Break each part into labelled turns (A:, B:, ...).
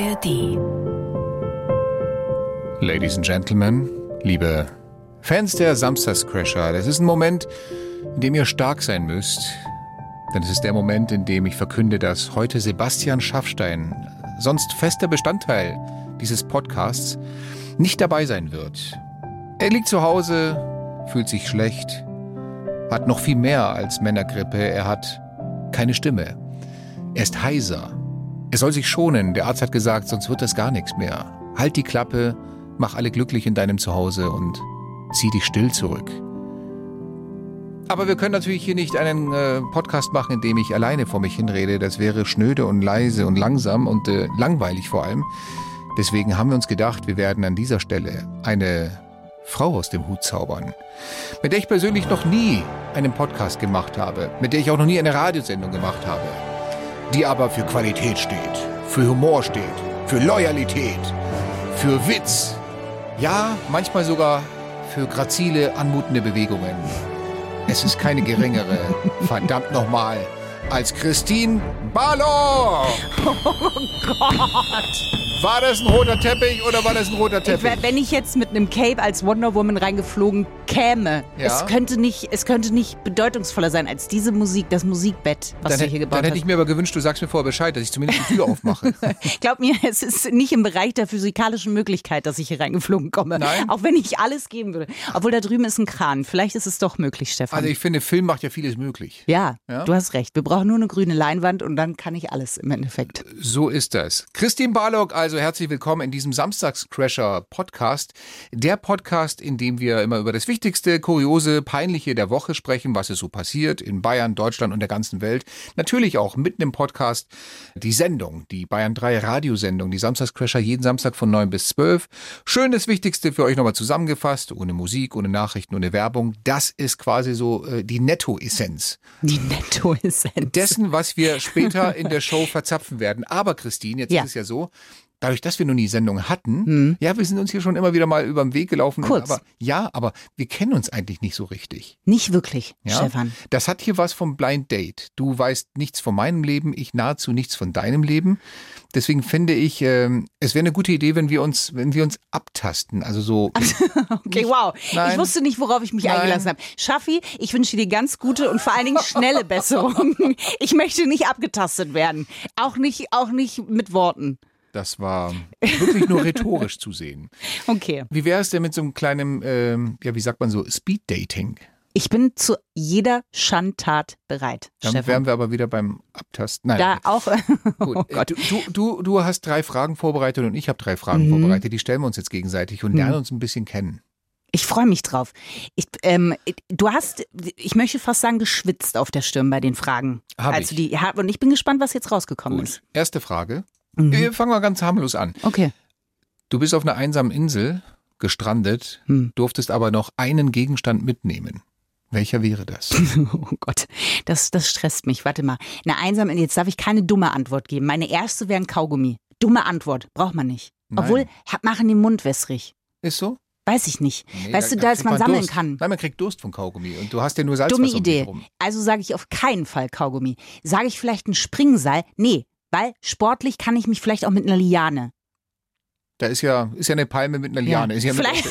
A: ARD.
B: Ladies and Gentlemen, liebe Fans der Samstagscrasher, das ist ein Moment, in dem ihr stark sein müsst. Denn es ist der Moment, in dem ich verkünde, dass heute Sebastian Schaffstein, sonst fester Bestandteil dieses Podcasts, nicht dabei sein wird. Er liegt zu Hause, fühlt sich schlecht, hat noch viel mehr als Männergrippe, er hat keine Stimme. Er ist heiser. Er soll sich schonen. Der Arzt hat gesagt, sonst wird das gar nichts mehr. Halt die Klappe, mach alle glücklich in deinem Zuhause und zieh dich still zurück. Aber wir können natürlich hier nicht einen äh, Podcast machen, in dem ich alleine vor mich hinrede. Das wäre schnöde und leise und langsam und äh, langweilig vor allem. Deswegen haben wir uns gedacht, wir werden an dieser Stelle eine Frau aus dem Hut zaubern, mit der ich persönlich noch nie einen Podcast gemacht habe, mit der ich auch noch nie eine Radiosendung gemacht habe die aber für Qualität steht, für Humor steht, für Loyalität, für Witz. Ja, manchmal sogar für grazile, anmutende Bewegungen. Es ist keine geringere, verdammt nochmal, als Christine Balor.
C: Oh Gott.
B: War das ein roter Teppich oder war das ein roter Teppich?
C: Ich, wenn ich jetzt mit einem Cape als Wonder Woman reingeflogen käme,
B: Ja.
C: es, könnte nicht, es könnte nicht bedeutungsvoller sein als diese Musik, das Musikbett, was
B: dann,
C: du hier
B: dann
C: gebaut
B: hätte
C: hast.
B: ich mir aber gewünscht, du sagst mir vorher Bescheid, dass ich zumindest die Tür aufmache.
C: Glaub mir, es ist nicht im Bereich der physikalischen Möglichkeit, dass ich hier reingeflogen komme.
B: Nein?
C: Auch wenn ich alles geben würde. Obwohl da drüben ist ein Kran. Vielleicht ist es doch möglich, Stefan.
B: Also ich finde, Film macht ja vieles möglich.
C: ja,
B: Ja?
C: du hast recht. Wir brauchen nur eine grüne Leinwand und dann kann ich alles im Endeffekt.
B: So ist das. Christine Barlock, also herzlich willkommen in diesem Samstagscrasher Podcast. Der Podcast, in dem wir immer über das Wichtigste, Kuriose, Peinliche der Woche sprechen, was ist so passiert in Bayern, Deutschland und der ganzen Welt. Natürlich auch mitten im Podcast die Sendung, die Bayern 3 Radiosendung, die Samstagscrasher jeden Samstag von 9 bis 12. Schön das Wichtigste für euch nochmal zusammengefasst, ohne Musik, ohne Nachrichten, ohne Werbung. Das ist quasi so äh, die Nettoessenz
C: Die Nettoessenz.
B: dessen, was wir später in der Show verzapfen werden. Aber Christine, jetzt
C: Ja.
B: ist es ja so, dadurch, dass wir noch nie Sendung hatten, ja, wir sind uns hier schon immer wieder mal über den Weg gelaufen.
C: Kurz.
B: Aber, ja, aber wir kennen uns eigentlich nicht so richtig.
C: Nicht wirklich,
B: Ja?
C: Stefan.
B: Das hat hier was vom Blind Date. Du weißt nichts von meinem Leben, ich nahezu nichts von deinem Leben. Deswegen finde ich, ähm, es wäre eine gute Idee, wenn wir uns, wenn wir uns abtasten. Also so.
C: Okay, wow.
B: Nein.
C: Ich wusste nicht, worauf ich mich
B: Nein.
C: eingelassen habe. Schaffi, ich wünsche dir ganz gute und vor allen Dingen schnelle Besserung. Ich möchte nicht abgetastet werden. Auch nicht, auch nicht mit Worten.
B: Das war wirklich nur rhetorisch zu sehen.
C: Okay.
B: Wie wäre es denn mit so einem kleinen, ähm, ja, wie sagt man so, Speed Dating?
C: Ich bin zu jeder Schandtat bereit,
B: Dann
C: Stefan.
B: wären wir aber wieder beim Abtasten. Nein,
C: da auch.
B: Gut.
C: Oh
B: Äh,
C: Gott.
B: Du, du, du, hast drei Fragen vorbereitet und ich habe drei Fragen
C: Mhm.
B: vorbereitet. Die stellen wir uns jetzt gegenseitig und lernen uns ein bisschen kennen.
C: Ich freue mich drauf. Ich, ähm, du hast, ich möchte fast sagen, geschwitzt auf der Stirn bei den Fragen.
B: Hab
C: Als
B: ich.
C: du die, und ich bin gespannt, was jetzt rausgekommen ist.
B: Gut. Erste Frage.
C: Mhm.
B: Wir fangen mal ganz harmlos an.
C: Okay.
B: Du bist auf einer einsamen Insel gestrandet,
C: Hm.
B: durftest aber noch einen Gegenstand mitnehmen. Welcher wäre das?
C: Oh Gott, das, das stresst mich. Warte mal. Eine einsame, jetzt darf ich keine dumme Antwort geben. Meine erste wäre ein Kaugummi. Dumme Antwort, braucht man nicht.
B: Nein.
C: Obwohl, machen den Mund wässrig.
B: Ist so?
C: Weiß ich nicht.
B: Nee,
C: weißt
B: da-
C: du,
B: da
C: dass
B: kriegt
C: man sammeln
B: Durst.
C: kann.
B: Nein, man kriegt Durst vom Kaugummi und du hast ja nur Salz
C: Dumme
B: um
C: Idee. Also sage ich auf keinen Fall Kaugummi. Sage ich vielleicht ein Springseil? Nee, weil sportlich kann ich mich vielleicht auch mit einer Liane.
B: Da ist ja, ist ja eine Palme mit einer Liane. Ist ja
C: vielleicht.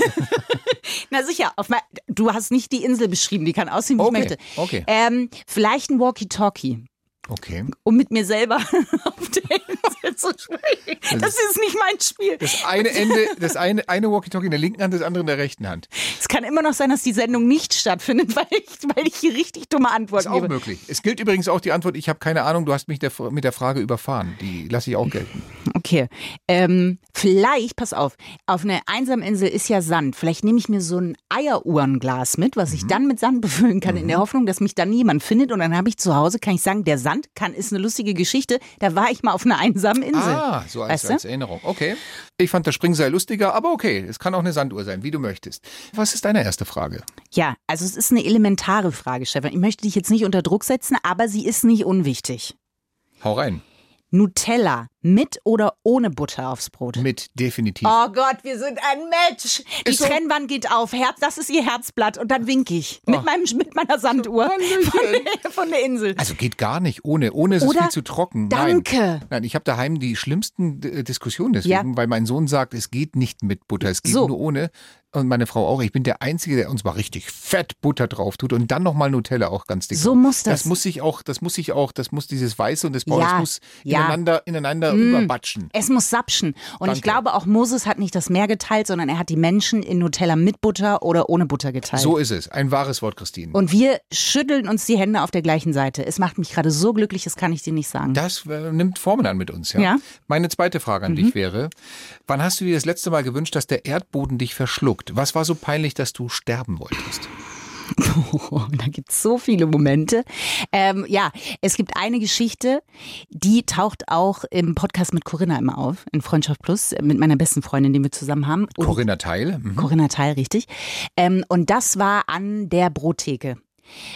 C: Na sicher, auf mein, du hast nicht die Insel beschrieben, die kann aussehen, wie
B: Okay,
C: ich möchte.
B: okay.
C: Ähm, vielleicht ein Walkie-Talkie.
B: Okay.
C: um mit mir selber auf der Insel zu sprechen. Das ist nicht mein Spiel.
B: Das eine Ende, das eine, eine Walkie-Talkie in der linken Hand, das andere in der rechten Hand.
C: Es kann immer noch sein, dass die Sendung nicht stattfindet, weil ich, weil ich hier richtig dumme
B: Ist
C: Antworten
B: auch
C: gebe.
B: möglich. Es gilt übrigens auch die Antwort, ich habe keine Ahnung, du hast mich der, mit der Frage überfahren. Die lasse ich auch gelten.
C: Okay. Ähm, vielleicht, pass auf, auf einer einsamen Insel ist ja Sand. Vielleicht nehme ich mir so ein Eieruhrenglas mit, was ich
B: Mhm.
C: dann mit Sand befüllen kann, in der Hoffnung, dass mich dann jemand findet. Und dann habe ich zu Hause, kann ich sagen, der Sand kann, ist eine lustige Geschichte. Da war ich mal auf einer einsamen Insel.
B: Ah, so als,
C: Weißt du?
B: als Erinnerung. Okay. Ich fand das Springseil lustiger, aber okay. Es kann auch eine Sanduhr sein, wie du möchtest. Was ist deine erste Frage?
C: Ja, also es ist eine elementare Frage, Stefan. Ich möchte dich jetzt nicht unter Druck setzen, aber sie ist nicht unwichtig.
B: Hau rein.
C: Nutella mit oder ohne Butter aufs Brot?
B: Mit, definitiv.
C: Oh Gott, wir sind ein Match. Die
B: Ist so.
C: Trennwand geht auf. Herz, das ist ihr Herzblatt. Und dann winke ich. Mit,
B: Oh.
C: meinem, mit meiner Sanduhr von der, von der Insel.
B: Also geht gar nicht ohne. Ohne ist es
C: Oder
B: viel zu trocken.
C: Danke.
B: Nein, Nein ich habe daheim die schlimmsten äh, Diskussionen deswegen,
C: Ja.
B: weil mein Sohn sagt, es geht nicht mit Butter, es geht
C: So.
B: nur ohne. Und meine Frau auch. Ich bin der Einzige, der uns mal richtig fett Butter drauf tut und dann nochmal Nutella auch ganz dick.
C: So muss das.
B: Das muss sich auch, das muss sich auch, das muss dieses Weiße und das Braune,
C: Ja,
B: das muss
C: ja.
B: Ineinander, ineinander überbatschen.
C: Es muss sapschen. Und ich
B: Danke.
C: glaube, auch Moses hat nicht das Meer geteilt, sondern er hat die Menschen in Nutella mit Butter oder ohne Butter geteilt.
B: So ist es. Ein wahres Wort, Christine.
C: Und wir schütteln uns die Hände auf der gleichen Seite. Es macht mich gerade so glücklich, das kann ich dir nicht sagen.
B: Das äh, nimmt Formen an mit uns, ja.
C: Ja. Mhm.
B: Meine zweite Frage an dich wäre, wann hast du dir das letzte Mal gewünscht, dass der Erdboden dich verschluckt? Was war so peinlich, dass du sterben wolltest?
C: Oh, da gibt es so viele Momente. Ähm, ja, es gibt eine Geschichte, die taucht auch im Podcast mit Corinna immer auf, in Freundschaft Plus, äh, mit meiner besten Freundin, die wir zusammen haben. Und
B: Corinna Teil. Mhm.
C: Corinna Teil, richtig. Ähm, und das war an der Brottheke.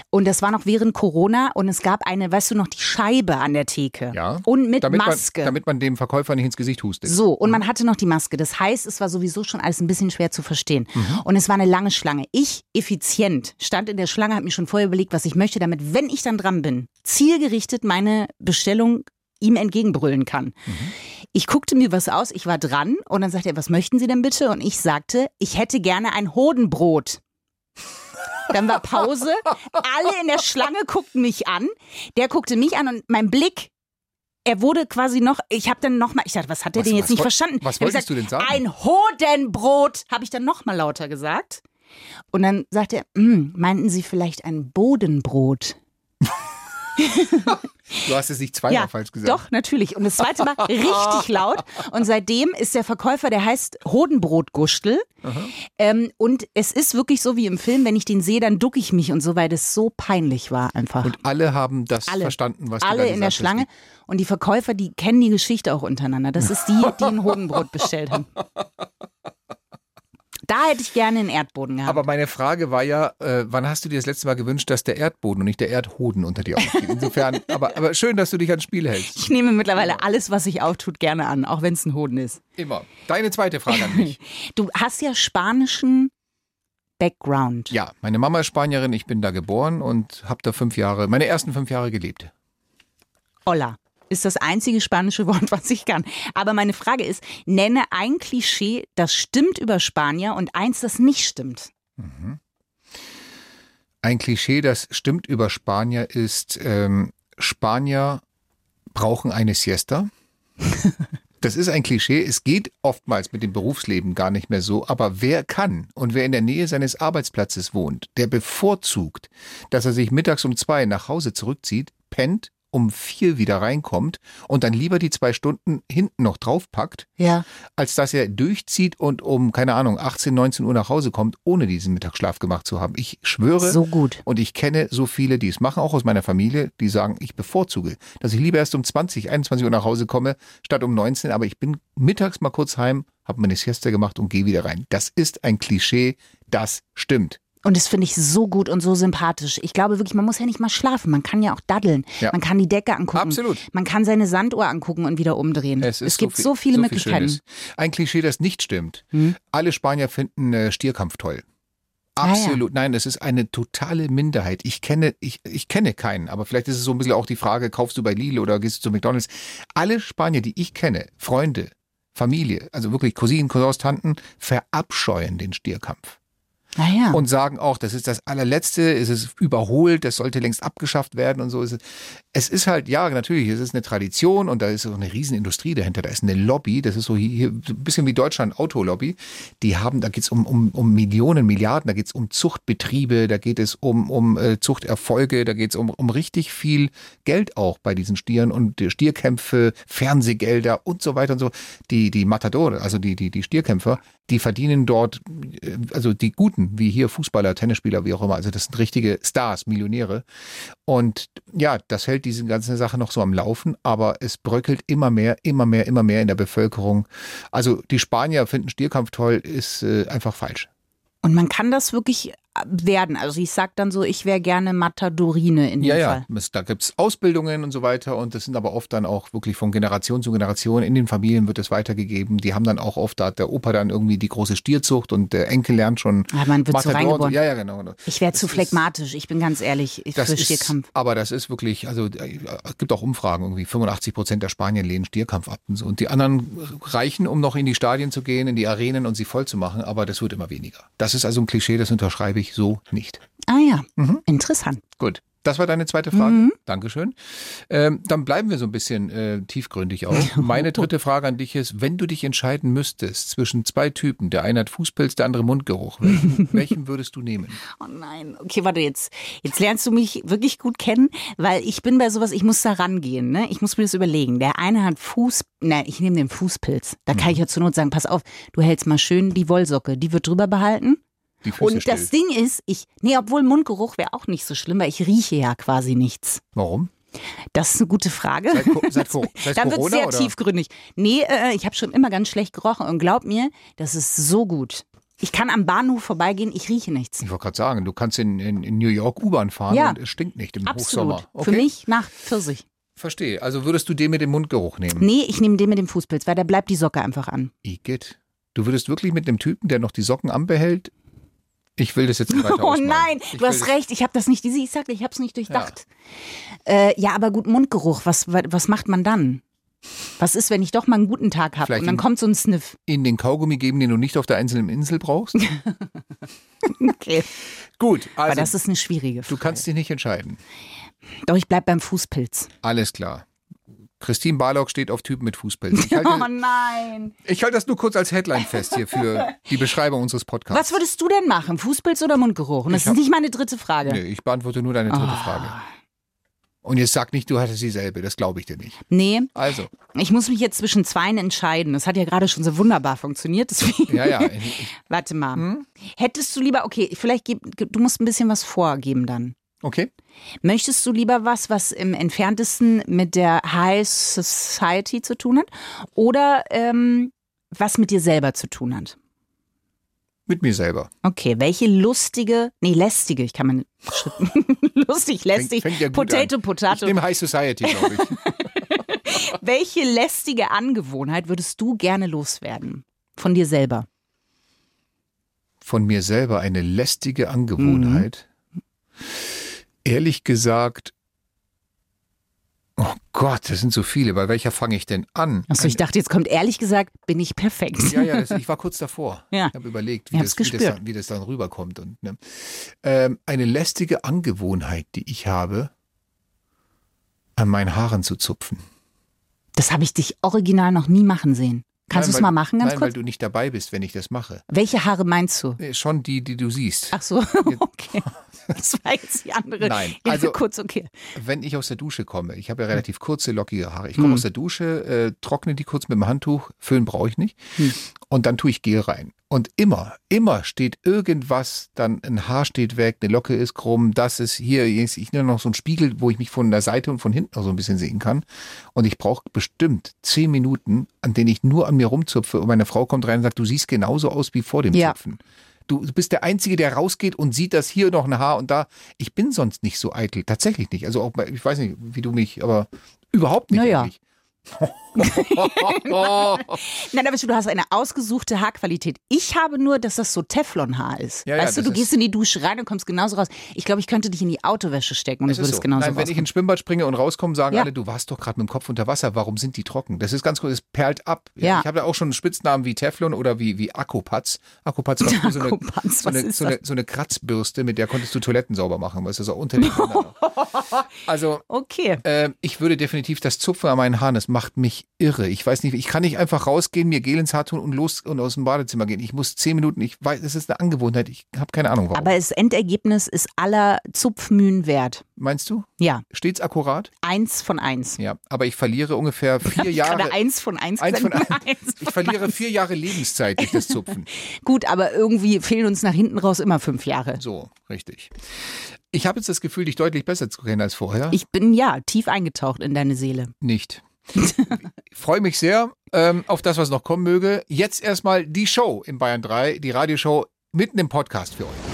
C: Und das war noch während Corona und es gab eine, weißt du noch, die Scheibe an der Theke.
B: Ja.
C: Und mit
B: damit
C: Maske.
B: Man, damit man dem Verkäufer nicht ins Gesicht hustet.
C: So, und man hatte noch die Maske. Das heißt, es war sowieso schon alles ein bisschen schwer zu verstehen. Und es war eine lange Schlange. Ich, effizient, stand in der Schlange, habe mir schon vorher überlegt, was ich möchte, damit, wenn ich dann dran bin, zielgerichtet meine Bestellung ihm entgegenbrüllen kann. Ich guckte mir was aus, ich war dran und dann sagte er, was möchten Sie denn bitte? Und ich sagte, ich hätte gerne ein Hodenbrot. Dann war Pause. Alle in der Schlange guckten mich an. Der guckte mich an und mein Blick, er wurde quasi noch, ich habe dann nochmal, ich dachte, was hat der
B: Was-
C: denn jetzt nicht verstanden?
B: was wolltest du denn sagen?
C: Ein Hodenbrot, habe ich dann nochmal lauter gesagt. Und dann sagte er, "Hm, meinten Sie vielleicht ein Bodenbrot?
B: Du hast es nicht zweimal falsch gesagt.
C: Doch, natürlich. Und das zweite Mal richtig laut. Und seitdem ist der Verkäufer, der heißt Hodenbrotgustel. Ähm, und es ist wirklich so wie im Film, wenn ich den sehe, dann ducke ich mich und so, weil das so peinlich war einfach.
B: Und alle haben das
C: alle.
B: verstanden, was du
C: Alle in der Schlange. Und die Verkäufer, die kennen die Geschichte auch untereinander. Das ist die, die ein Hodenbrot bestellt haben. Da hätte ich gerne einen Erdboden gehabt.
B: Aber meine Frage war ja, äh, wann hast du dir das letzte Mal gewünscht, dass der Erdboden und nicht der Erdhoden unter dir aufgeht? Insofern, aber, aber schön, dass du dich ans Spiel hältst.
C: ich nehme mittlerweile alles, was sich auftut, gerne an, auch wenn es ein Hoden ist.
B: Immer. Deine zweite Frage an mich.
C: Du hast ja spanischen Background.
B: Ja, meine Mama ist Spanierin, ich bin da geboren und habe da fünf Jahre, meine ersten fünf Jahre gelebt.
C: Hola ist das einzige spanische Wort, was ich kann. Aber meine Frage ist, nenne ein Klischee, das stimmt über Spanier und eins, das nicht stimmt.
B: Ein Klischee, das stimmt über Spanier, ist, ähm, Spanier brauchen eine Siesta. Das ist ein Klischee. Es geht oftmals mit dem Berufsleben gar nicht mehr so. Aber wer kann und wer in der Nähe seines Arbeitsplatzes wohnt, der bevorzugt, dass er sich mittags um zwei nach Hause zurückzieht, pennt, um vier wieder reinkommt und dann lieber die zwei Stunden hinten noch draufpackt,
C: Ja.
B: als dass er durchzieht und um, keine Ahnung, 18, 19 Uhr nach Hause kommt, ohne diesen Mittagsschlaf gemacht zu haben. Ich schwöre.
C: So gut.
B: Und ich kenne so viele, die es machen, auch aus meiner Familie, die sagen, ich bevorzuge, dass ich lieber erst um 20, 21 Uhr nach Hause komme, statt um 19, aber ich bin mittags mal kurz heim, habe meine Siesta gemacht und gehe wieder rein. Das ist ein Klischee, das stimmt.
C: Und das finde ich so gut und so sympathisch. Ich glaube wirklich, man muss ja nicht mal schlafen. Man kann ja auch daddeln.
B: Ja.
C: Man kann die Decke angucken.
B: Absolut.
C: Man kann seine Sanduhr angucken und wieder umdrehen.
B: Es, ist
C: gibt
B: viel-
C: so viele
B: viel
C: Möglichkeiten.
B: Schönes. Ein Klischee, das nicht stimmt.
C: Hm?
B: Alle Spanier finden äh, Stierkampf toll.
C: Ah, ja.
B: Absolut, nein, das ist eine totale Minderheit. Ich kenne, ich, ich kenne keinen, aber vielleicht ist es so ein bisschen auch die Frage, kaufst du bei Lidl oder gehst du zu McDonalds? Alle Spanier, die ich kenne, Freunde, Familie, also wirklich Cousinen, Cousins, Tanten, verabscheuen den Stierkampf.
C: Naja.
B: und sagen auch, das ist das allerletzte, es ist überholt, das sollte längst abgeschafft werden und so. Es Es ist halt, ja, natürlich, es ist eine Tradition und da ist auch eine Riesenindustrie dahinter, da ist eine Lobby, das ist so hier, hier so ein bisschen wie Deutschland Autolobby. Die haben, da geht's um, um, um Millionen, Milliarden, da geht's um Zuchtbetriebe, da geht es um, um äh, Zuchterfolge, da geht's um, um richtig viel Geld auch bei diesen Stieren und Stierkämpfe, Fernsehgelder und so weiter und so. Die, die Matadore, also die, die, die Stierkämpfer, die verdienen dort, äh, also die Guten, wie hier Fußballer, Tennisspieler, wie auch immer. Also das sind richtige Stars, Millionäre. Und ja, das hält diese ganze Sache noch so am Laufen, aber es bröckelt immer mehr, immer mehr, immer mehr in der Bevölkerung. Also die Spanier finden Stierkampf toll, ist äh, einfach falsch.
C: Und man kann das wirklich werden. Also ich sag dann so, ich wäre gerne Matadorine in dem
B: Ja, ja,
C: Fall.
B: es- da gibt's Ausbildungen und so weiter und das sind aber oft dann auch wirklich von Generation zu Generation. In den Familien wird es weitergegeben. Die haben dann auch oft, da hat der Opa dann irgendwie die große Stierzucht und der Enkel lernt schon
C: Ja, man wird so
B: Matador und
C: reingeboren.
B: Ja, ja, genau. genau.
C: Ich wäre zu phlegmatisch, ich bin ganz ehrlich, für
B: ist,
C: Stierkampf.
B: aber das ist wirklich, also äh, es gibt auch Umfragen, irgendwie 85 Prozent der Spanier lehnen Stierkampf ab und so. Und die anderen reichen, um noch in die Stadien zu gehen, in die Arenen und sie voll zu machen, aber das wird immer weniger. Das ist also ein Klischee, das unterschreibe ich so nicht.
C: Ah ja,
B: Mhm.
C: interessant.
B: Gut. Das war deine zweite Frage.
C: Mhm.
B: Dankeschön. Ähm, dann bleiben wir so ein bisschen äh, tiefgründig auch. Meine dritte Frage an dich ist, wenn du dich entscheiden müsstest zwischen zwei Typen, der eine hat Fußpilz, der andere Mundgeruch, welchen, welchen würdest du nehmen?
C: Oh nein, okay, warte, jetzt, jetzt lernst du mich wirklich gut kennen, weil ich bin bei sowas, ich muss da rangehen, ne? Ich muss mir das überlegen. Der eine hat Fuß, ne, ich nehme den Fußpilz. Da kann ich ja zur Not sagen, pass auf, du hältst mal schön die Wollsocke, die wird drüber behalten. Und
B: still.
C: das Ding ist, ich, nee, obwohl Mundgeruch wäre auch nicht so schlimm, weil ich rieche ja quasi nichts.
B: Warum?
C: Das ist eine gute Frage.
B: Seit, seit, seit
C: Dann wird
B: Corona
C: sehr
B: oder?
C: tiefgründig. Nee, äh, ich habe schon immer ganz schlecht gerochen und glaub mir, das ist so gut. Ich kann am Bahnhof vorbeigehen, ich rieche nichts.
B: Ich wollte gerade sagen, du kannst in, in, in New York U-Bahn fahren
C: Ja.
B: und es stinkt nicht im
C: Absolut.
B: Hochsommer. Okay.
C: Für mich nach Pfirsich.
B: Verstehe. Also würdest du den mit dem Mundgeruch nehmen?
C: Nee, ich nehme den mit dem Fußpilz, weil da bleibt die Socke einfach an.
B: Igitt. Du würdest wirklich mit dem Typen, der noch die Socken anbehält? Ich will das jetzt nicht weiter
C: Oh
B: ausmalen.
C: nein,
B: Ich
C: du hast recht, ich habe das nicht, ich sagte, ich habe es nicht durchdacht. Ja. Äh, ja, aber gut, Mundgeruch, was, was macht man dann? Was ist, wenn ich doch mal einen guten Tag habe und dann
B: in-
C: kommt so ein Sniff?
B: In den Kaugummi geben, den du nicht auf der einzelnen Insel brauchst?
C: Okay.
B: Gut,
C: Aber
B: also
C: das ist eine schwierige Frage.
B: du kannst dich nicht entscheiden.
C: Doch, ich bleib beim Fußpilz.
B: Alles klar. Christine Barlock steht auf Typen mit Fußpilz. Ich
C: Oh
B: halte,
C: nein.
B: ich halte das nur kurz als Headline fest hier für die Beschreibung unseres Podcasts.
C: Was würdest du denn machen? Fußpilz oder Mundgeruch? Und das
B: hab-
C: ist nicht meine dritte Frage.
B: Nee, ich beantworte nur deine dritte
C: Ah.
B: Frage. Und jetzt sag nicht, du hattest dieselbe. Das glaube ich dir nicht.
C: Nee,
B: Also,
C: ich muss mich jetzt zwischen zweien entscheiden. Das hat ja gerade schon so wunderbar funktioniert. Deswegen.
B: ja, ja.
C: Warte mal.
B: Hm?
C: Hättest du lieber, okay, vielleicht gib, du musst ein bisschen was vorgeben dann.
B: Okay.
C: Möchtest du lieber was, was im entferntesten mit der High Society zu tun hat oder ähm, was mit dir selber zu tun hat?
B: Mit mir selber.
C: Okay, welche lustige, nee, lästige, ich kann man lustig, lästig,
B: fängt ja gut
C: Potato,
B: an. Ich
C: Potato.
B: nehme High Society, glaube ich.
C: Welche lästige Angewohnheit würdest du gerne loswerden? Von dir selber.
B: Von mir selber eine lästige Angewohnheit. Ehrlich gesagt, oh Gott, das sind so viele. Bei welcher fange ich denn an?
C: Achso, ich dachte, jetzt kommt ehrlich gesagt, bin ich perfekt.
B: Ja, ja, das, ich war kurz davor.
C: Ja.
B: Ich habe überlegt, wie das, wie, das dann, wie das dann rüberkommt. Und, ne. ähm, eine lästige Angewohnheit, die ich habe, an meinen Haaren zu zupfen.
C: Das habe ich dich original noch nie machen sehen. Kannst du es mal machen, ganz
B: Nein,
C: kurz?
B: weil du nicht dabei bist, wenn ich das mache.
C: Welche Haare meinst du?
B: Äh, Schon die, die du siehst.
C: Ach so, okay. Das war jetzt die andere.
B: Nein,
C: Ja,
B: also-
C: kurz, okay.
B: Wenn ich aus der Dusche komme, ich habe ja relativ kurze, lockige Haare. Ich
C: Hm.
B: komme aus der Dusche, äh, trockne die kurz mit dem Handtuch, föhnen brauche ich nicht.
C: Hm.
B: Und dann tue ich Gel rein. Und immer, immer steht irgendwas, dann ein Haar steht weg, eine Locke ist krumm, das ist hier, ich ich nehme noch so einen Spiegel, wo ich mich von der Seite und von hinten noch so ein bisschen sehen kann. Und ich brauche bestimmt zehn Minuten, an denen ich nur an mir rumzupfe und meine Frau kommt rein und sagt, du siehst genauso aus wie vor dem
C: Ja.
B: Zupfen. Du bist der Einzige, der rausgeht und sieht, dass hier noch ein Haar und da. Ich bin sonst nicht so eitel. Tatsächlich nicht. Also auch, ich weiß nicht, wie du mich, aber überhaupt nicht.
C: Naja.
B: eigentlich.
C: Nein, aber du hast eine ausgesuchte Haarqualität. Ich habe nur, dass das so Teflonhaar ist.
B: Ja, ja,
C: weißt du,
B: das
C: du
B: ist-
C: gehst in die Dusche rein und kommst genauso raus. Ich glaube, ich könnte dich in die Autowäsche stecken und es würde
B: so.
C: genauso
B: Nein, wenn ich ins Schwimmbad springe und rauskomme, sagen
C: Ja.
B: alle, du warst doch gerade mit dem Kopf unter Wasser, warum sind die trocken? Das ist ganz cool, es perlt ab.
C: Ja.
B: Ich habe da auch schon Spitznamen wie Teflon oder wie, wie Akkupatz. Akkupatz war so eine, so, eine, so, eine, so eine Kratzbürste, mit der konntest du Toiletten sauber machen, weißt du, so unter. Also,
C: Okay.
B: äh, ich würde definitiv das Zupfen an meinen Haaren, das macht mich irre. Ich weiß nicht, ich kann nicht einfach rausgehen, mir Gel ins Haar tun und los und aus dem Badezimmer gehen. Ich muss zehn Minuten, ich weiß, es ist eine Angewohnheit, ich habe keine Ahnung warum.
C: Aber das Endergebnis ist aller Zupfmühen wert.
B: Meinst du?
C: Ja,
B: Stets akkurat?
C: eins von eins.
B: Ja, aber ich verliere ungefähr vier
C: Ich
B: Jahre.
C: gerade eins von eins.
B: Eins von eins.
C: Eins
B: Ich
C: von
B: verliere
C: eins.
B: vier Jahre Lebenszeit durch das Zupfen.
C: Gut, aber irgendwie fehlen uns nach hinten raus immer fünf Jahre.
B: So, richtig. Ich habe jetzt das Gefühl, dich deutlich besser zu kennen als vorher.
C: Ich bin ja tief eingetaucht in deine Seele.
B: nicht. Ich freue mich sehr ähm, auf das, was noch kommen möge. Jetzt erstmal die Show in Bayern 3, die Radioshow mitten im Podcast für euch.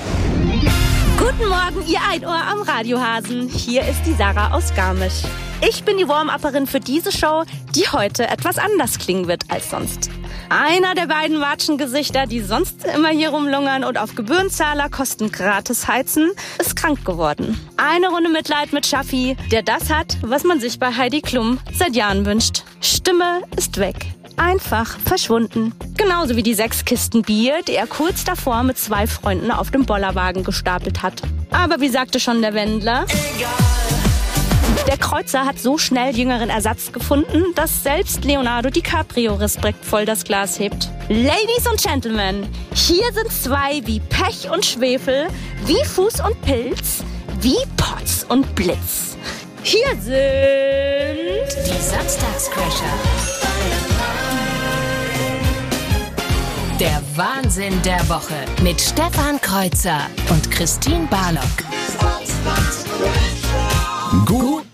A: Guten Morgen, ihr Einohr am Radiohasen. Hier ist die Sarah aus Garmisch. Ich bin die Warm-Upperin für diese Show, die heute etwas anders klingen wird als sonst. Einer der beiden Watschengesichter, die sonst immer hier rumlungern und auf Gebührenzahler Kosten gratis heizen, ist krank geworden. Eine Runde Mitleid mit Schaffi, der das hat, was man sich bei Heidi Klum seit Jahren wünscht. Stimme ist weg. Einfach verschwunden. Genauso wie die sechs Kisten Bier, die er kurz davor mit zwei Freunden auf dem Bollerwagen gestapelt hat. Aber wie sagte schon der Wendler? Der Kreuzer hat so schnell jüngeren Ersatz gefunden, dass selbst Leonardo DiCaprio respektvoll das Glas hebt. Ladies und Gentlemen, hier sind zwei wie Pech und Schwefel, wie Fuß und Pilz, wie Potz und Blitz. Hier sind
D: Die Samstagscrasher. Der Wahnsinn der Woche mit Stefan Kreuzer und Christine Barlock.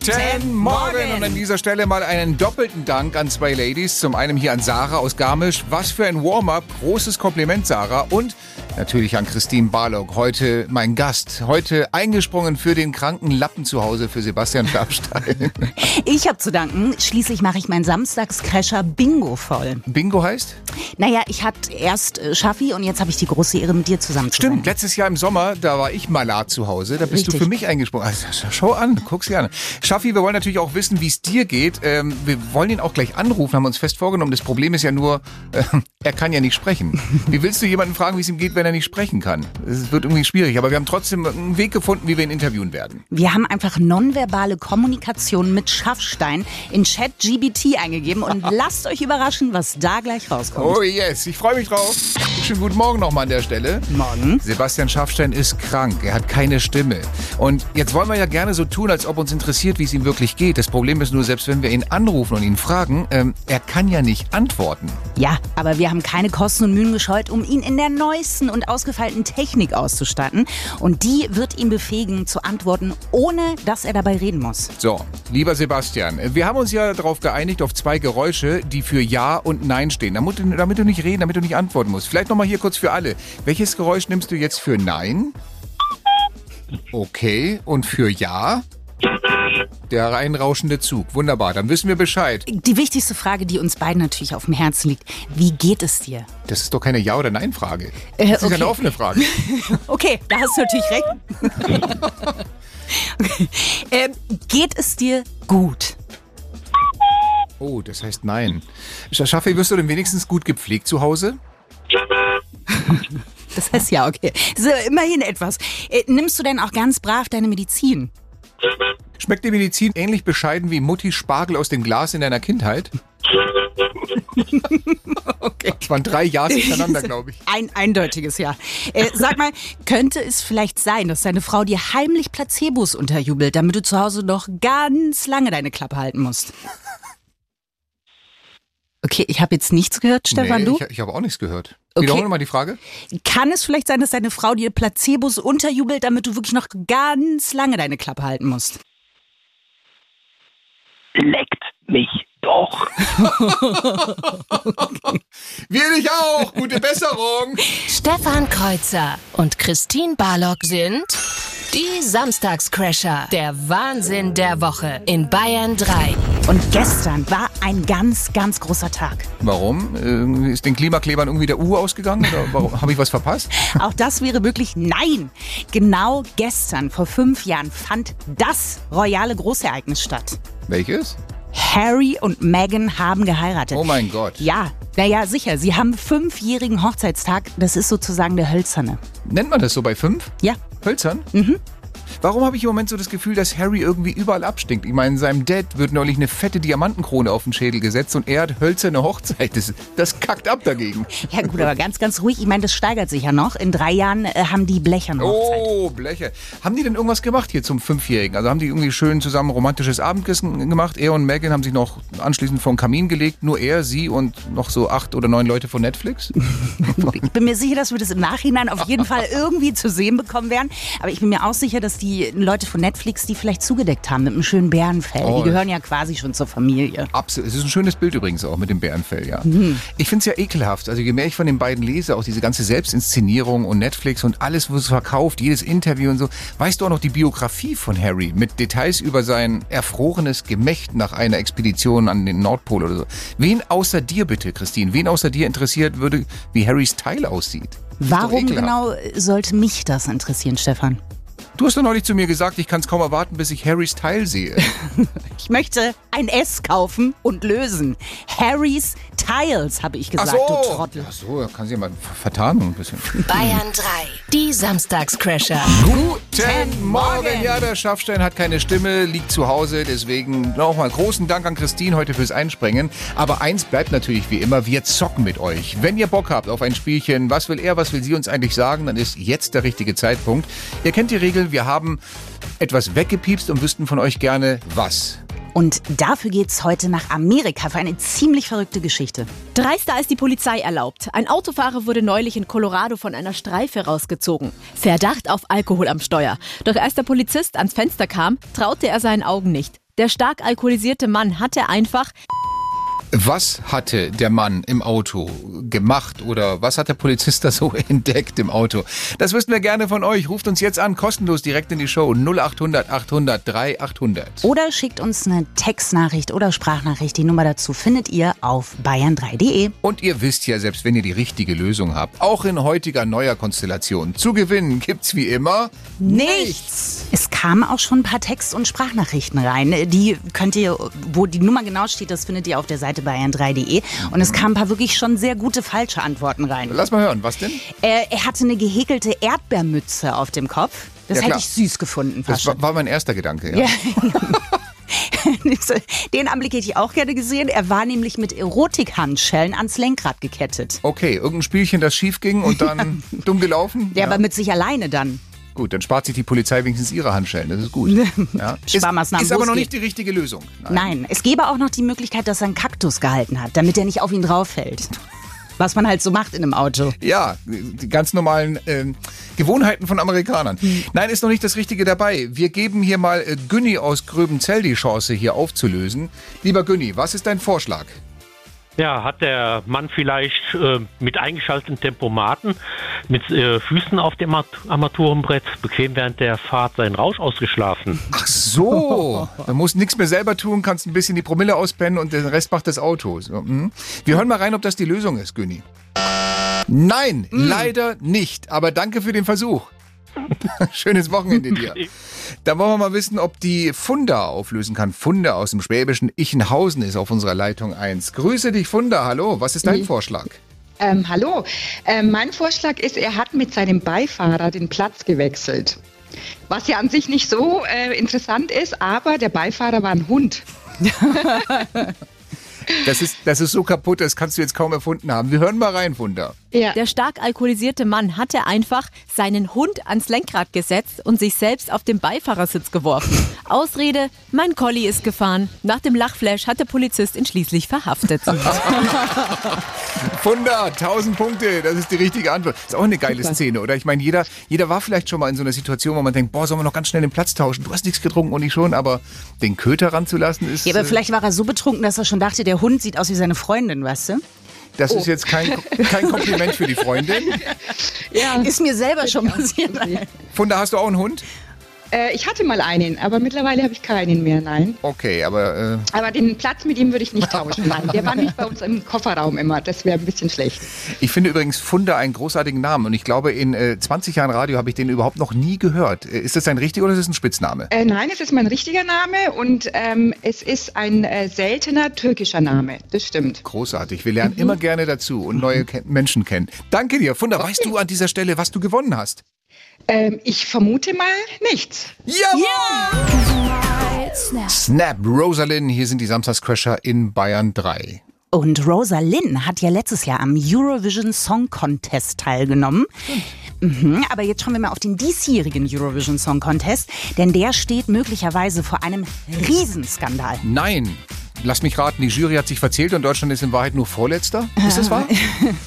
B: Guten Morgen und an dieser Stelle mal einen doppelten Dank an zwei Ladies. Zum einen hier an Sarah aus Garmisch. Was für ein Warm-up. Großes Kompliment, Sarah. Und natürlich an Christine Barlock. Heute mein Gast. Heute eingesprungen für den kranken Lappen zu Hause für Sebastian Schlafstein.
C: Ich habe zu danken. Schließlich mache ich mein Samstagscrasher Bingo voll.
B: Bingo heißt?
C: Naja, ich hatte erst äh, Schaffi und jetzt habe ich die große Ehre, mit dir zusammen zu
B: Stimmt,
C: sein.
B: letztes Jahr im Sommer, da war ich Malat zu Hause. Da bist du
C: Richtig.
B: für mich eingesprungen. Also, schau an, guck's gerne. Schaffi, wir wollen natürlich auch wissen, wie es dir geht. Ähm, wir wollen ihn auch gleich anrufen, haben uns fest vorgenommen. Das Problem ist ja nur, äh, er kann ja nicht sprechen. Wie willst du jemanden fragen, wie es ihm geht, wenn er nicht sprechen kann? Es wird irgendwie schwierig, aber wir haben trotzdem einen Weg gefunden, wie wir ihn interviewen werden.
C: Wir haben einfach nonverbale Kommunikation mit Schaffstein in ChatGBT eingegeben und lasst euch überraschen, was da gleich rauskommt.
B: Oh yes, ich freue mich drauf. Schönen guten Morgen nochmal an der Stelle.
C: Morgen.
B: Sebastian Schaffstein ist krank, er hat keine Stimme. Und jetzt wollen wir ja gerne so tun, als ob uns interessiert, wie es ihm wirklich geht. Das Problem ist nur, selbst wenn wir ihn anrufen und ihn fragen, ähm, er kann ja nicht antworten.
C: Ja, aber wir haben keine Kosten und Mühen gescheut, um ihn in der neuesten und ausgefeilten Technik auszustatten. Und die wird ihn befähigen zu antworten, ohne dass er dabei reden muss.
B: So, lieber Sebastian, wir haben uns ja darauf geeinigt, auf zwei Geräusche, die für Ja und Nein stehen, damit du, damit du nicht reden, damit du nicht antworten musst. Vielleicht nochmal hier kurz für alle. Welches Geräusch nimmst du jetzt für Nein? Okay, und für Ja? Der reinrauschende Zug. Wunderbar, dann wissen wir Bescheid.
C: Die wichtigste Frage, die uns beiden natürlich auf dem Herzen liegt, wie geht es dir?
B: Das ist doch keine Ja- oder Nein-Frage.
C: Äh,
B: Das ist
C: okay.
B: eine offene Frage.
C: Okay, da hast du natürlich recht. okay. ähm, geht es dir gut?
B: Oh, das heißt Nein. Schaffi, wirst du denn wenigstens gut gepflegt zu Hause?
C: Das heißt ja, okay. Das ist ja immerhin etwas. Äh, nimmst du denn auch ganz brav deine Medizin?
B: Schmeckt die Medizin ähnlich bescheiden wie Mutti Spargel aus dem Glas in deiner Kindheit?
C: Okay.
B: Das waren drei Ja's hintereinander, glaube ich.
C: Ein eindeutiges Ja. Äh, sag mal, könnte es vielleicht sein, dass deine Frau dir heimlich Placebos unterjubelt, damit du zu Hause noch ganz lange deine Klappe halten musst? Okay, ich habe jetzt nichts gehört, Stefan,
B: nee,
C: du?
B: Ich, ich habe auch nichts gehört.
C: Okay.
B: Wiederholen mal die Frage.
C: Kann es vielleicht sein, dass deine Frau dir Placebos unterjubelt, damit du wirklich noch ganz lange deine Klappe halten musst?
E: leckt mich doch.
B: Wir dich auch. Gute Besserung.
D: Stefan Kreuzer und Christine Barlock sind die Samstagscrasher. Der Wahnsinn der Woche in Bayern 3.
C: Und gestern war ein ganz, ganz großer Tag.
B: Warum? Ist den Klimaklebern irgendwie der Uhr ausgegangen? Oder warum? Habe ich was verpasst?
C: Auch das wäre wirklich nein. Genau gestern, vor fünf Jahren, fand das royale Großereignis statt.
B: Welches?
C: Harry und Meghan haben geheiratet.
B: Oh mein Gott.
C: Ja, naja, sicher. Sie haben fünfjährigen Hochzeitstag. Das ist sozusagen der hölzerne.
B: Nennt man das so bei fünf?
C: Ja.
B: Hölzern? Warum habe ich im Moment so das Gefühl, dass Harry irgendwie überall abstinkt? Ich meine, seinem Dad wird neulich eine fette Diamantenkrone auf den Schädel gesetzt und er hat hölzerne Hochzeit. Das, das kackt ab dagegen.
C: Ja gut, aber ganz, ganz ruhig. Ich meine, das steigert sich ja noch. In drei Jahren äh, haben die blecherne Hochzeit.
B: Oh, Bleche. Haben die denn irgendwas gemacht hier zum Fünfjährigen? Also haben die irgendwie schön zusammen romantisches Abendessen gemacht? Er und Megan haben sich noch anschließend vor den Kamin gelegt. Nur er, sie und noch so acht oder neun Leute von Netflix?
C: Ich bin mir sicher, dass wir das im Nachhinein auf jeden Fall irgendwie zu sehen bekommen werden. Aber ich bin mir auch sicher, dass die die Leute von Netflix, die vielleicht zugedeckt haben mit einem schönen Bärenfell.
B: Oh.
C: Die gehören ja quasi schon zur Familie.
B: Absolut. Es ist ein schönes Bild übrigens auch mit dem Bärenfell, ja. Ich finde es ja ekelhaft. Also je mehr ich von den beiden lese, auch diese ganze Selbstinszenierung und Netflix und alles, was es verkauft, jedes Interview und so. Weißt du auch noch die Biografie von Harry mit Details über sein erfrorenes Gemächt nach einer Expedition an den Nordpol oder so? Wen außer dir bitte, Christine, wen außer dir interessiert würde, wie Harrys Teil aussieht?
C: Warum genau sollte mich das interessieren, Stefan?
B: Du hast doch neulich zu mir gesagt, ich kann es kaum erwarten, bis ich Harrys Teil sehe.
C: Ich möchte ein S kaufen und lösen. Harrys Tiles, habe ich gesagt, du Trottel.
B: Ach so, kann sie mal ver- vertarnen ein bisschen.
D: Bayern 3, die Samstagscrasher.
B: Guten Morgen! Ja, der Schaffstein hat keine Stimme, liegt zu Hause. Deswegen nochmal großen Dank an Christine heute fürs Einspringen. Aber eins bleibt natürlich wie immer, wir zocken mit euch. Wenn ihr Bock habt auf ein Spielchen, was will er, was will sie uns eigentlich sagen, dann ist jetzt der richtige Zeitpunkt. Ihr kennt die Regel, wir haben etwas weggepiepst und wüssten von euch gerne was.
C: Und dafür geht's heute nach Amerika für eine ziemlich verrückte Geschichte.
F: Dreister als die Polizei erlaubt. Ein Autofahrer wurde neulich in Colorado von einer Streife rausgezogen. Verdacht auf Alkohol am Steuer. Doch als der Polizist ans Fenster kam, traute er seinen Augen nicht. Der stark alkoholisierte Mann hatte einfach
B: Was hatte der Mann im Auto gemacht oder was hat der Polizist da so entdeckt im Auto? Das wüssten wir gerne von euch. Ruft uns jetzt an, kostenlos direkt in die Show 0800 800 3800.
C: Oder schickt uns eine Textnachricht oder Sprachnachricht. Die Nummer dazu findet ihr auf bayern3.de.
B: Und ihr wisst ja, selbst wenn ihr die richtige Lösung habt, auch in heutiger neuer Konstellation, zu gewinnen gibt's wie immer
C: Nichts! Es kamen auch schon ein paar Text- und Sprachnachrichten rein. Die könnt ihr, wo die Nummer genau steht, das findet ihr auf der Seite bayern3.de. Und es kamen ein paar wirklich schon sehr gute falsche Antworten rein.
B: Lass mal hören, was denn?
C: Er, er hatte eine gehäkelte Erdbeermütze auf dem Kopf. Das
B: Ja,
C: hätte ich süß gefunden.
B: Das
C: Fast
B: war,
C: schon.
B: war mein erster Gedanke. Ja.
C: Den Anblick hätte ich auch gerne gesehen. Er war nämlich mit Erotikhandschellen ans Lenkrad gekettet.
B: Okay, irgendein Spielchen, das schief ging und dann dumm gelaufen.
C: Der aber mit sich alleine dann.
B: Gut, dann spart sich die Polizei wenigstens ihre Handschellen. Das ist gut. Ja.
C: Sparmaßnahmen,
B: Ist, ist aber noch nicht die richtige Lösung.
C: Nein, es gäbe auch noch die Möglichkeit, dass er einen Kaktus gehalten hat, damit er nicht auf ihn drauf fällt. Was man halt so macht in einem Auto.
B: Ja, die ganz normalen ähm, Gewohnheiten von Amerikanern. Nein, ist noch nicht das Richtige dabei. Wir geben hier mal äh, Günni aus Gröbenzell die Chance, hier aufzulösen. Lieber Günni, was ist dein Vorschlag?
G: Ja, hat der Mann vielleicht äh, mit eingeschalteten Tempomaten mit äh, Füßen auf dem Mat- Armaturenbrett bequem während der Fahrt seinen Rausch ausgeschlafen?
B: Ach so, du musst nichts mehr selber tun, kannst ein bisschen die Promille auspennen und den Rest macht das Auto. So, mhm. Wir hören mal rein, ob das die Lösung ist, Günni. Nein, leider nicht. Aber danke für den Versuch. Schönes Wochenende dir. Da wollen wir mal wissen, ob die Funda auflösen kann. Funda aus dem schwäbischen Ichenhausen ist auf unserer Leitung 1. Grüße dich, Funda. Hallo, was ist dein Vorschlag?
H: Ähm, hallo, ähm, mein Vorschlag ist, er hat mit seinem Beifahrer den Platz gewechselt. Was ja an sich nicht so äh, interessant ist, aber der Beifahrer war ein Hund.
B: Das ist, das ist so kaputt, das kannst du jetzt kaum erfunden haben. Wir hören mal rein, Funda.
H: Ja.
F: Der stark alkoholisierte Mann hatte einfach seinen Hund ans Lenkrad gesetzt und sich selbst auf den Beifahrersitz geworfen. Ausrede, mein Collie ist gefahren. Nach dem Lachflash hat der Polizist ihn schließlich verhaftet.
B: Funda, 1000 Punkte, das ist die richtige Antwort. Ist auch eine geile Szene, oder? Ich meine, jeder, jeder war vielleicht schon mal in so einer Situation, wo man denkt, boah, sollen wir noch ganz schnell den Platz tauschen? Du hast nichts getrunken und ich schon, aber den Köter ranzulassen ist.
C: Ja, aber
B: äh,
C: vielleicht war er so betrunken, dass er schon dachte, der Hund sieht aus wie seine Freundin, weißt du?
B: Das
C: Oh.
B: ist jetzt kein, kein Kompliment für die Freundin.
H: ja.
C: Ist mir selber schon passiert.
B: Funda, hast du auch einen Hund?
H: Äh, ich hatte mal einen, aber mittlerweile habe ich keinen mehr, nein.
B: Okay, aber äh,
H: Aber den Platz mit ihm würde ich nicht tauschen, nein. Der war nicht bei uns im Kofferraum immer, das wäre ein bisschen schlecht.
B: ich finde übrigens Funda einen großartigen Namen und ich glaube, in äh, 20 Jahren Radio habe ich den überhaupt noch nie gehört. Äh, Ist das ein richtiger oder ist das ein Spitzname?
H: Äh, nein, es ist mein richtiger Name und ähm, es ist ein äh, seltener türkischer Name, das stimmt.
B: Großartig. Wir lernen immer gerne dazu und neue Menschen kennen. Danke dir. Funda, weißt du an dieser Stelle, was du gewonnen hast?
H: Ähm, ich vermute mal nichts.
B: Jawohl! Snap, Rosalind, hier sind die Samstagscrasher in Bayern 3.
C: Und Rosa Lynn hat ja letztes Jahr am Eurovision Song Contest teilgenommen. Mhm, aber jetzt schauen wir mal auf den diesjährigen Eurovision Song Contest, denn der steht möglicherweise vor einem Riesenskandal.
B: Nein, lass mich raten, die Jury hat sich verzählt und Deutschland ist in Wahrheit nur Vorletzter. Ist das wahr?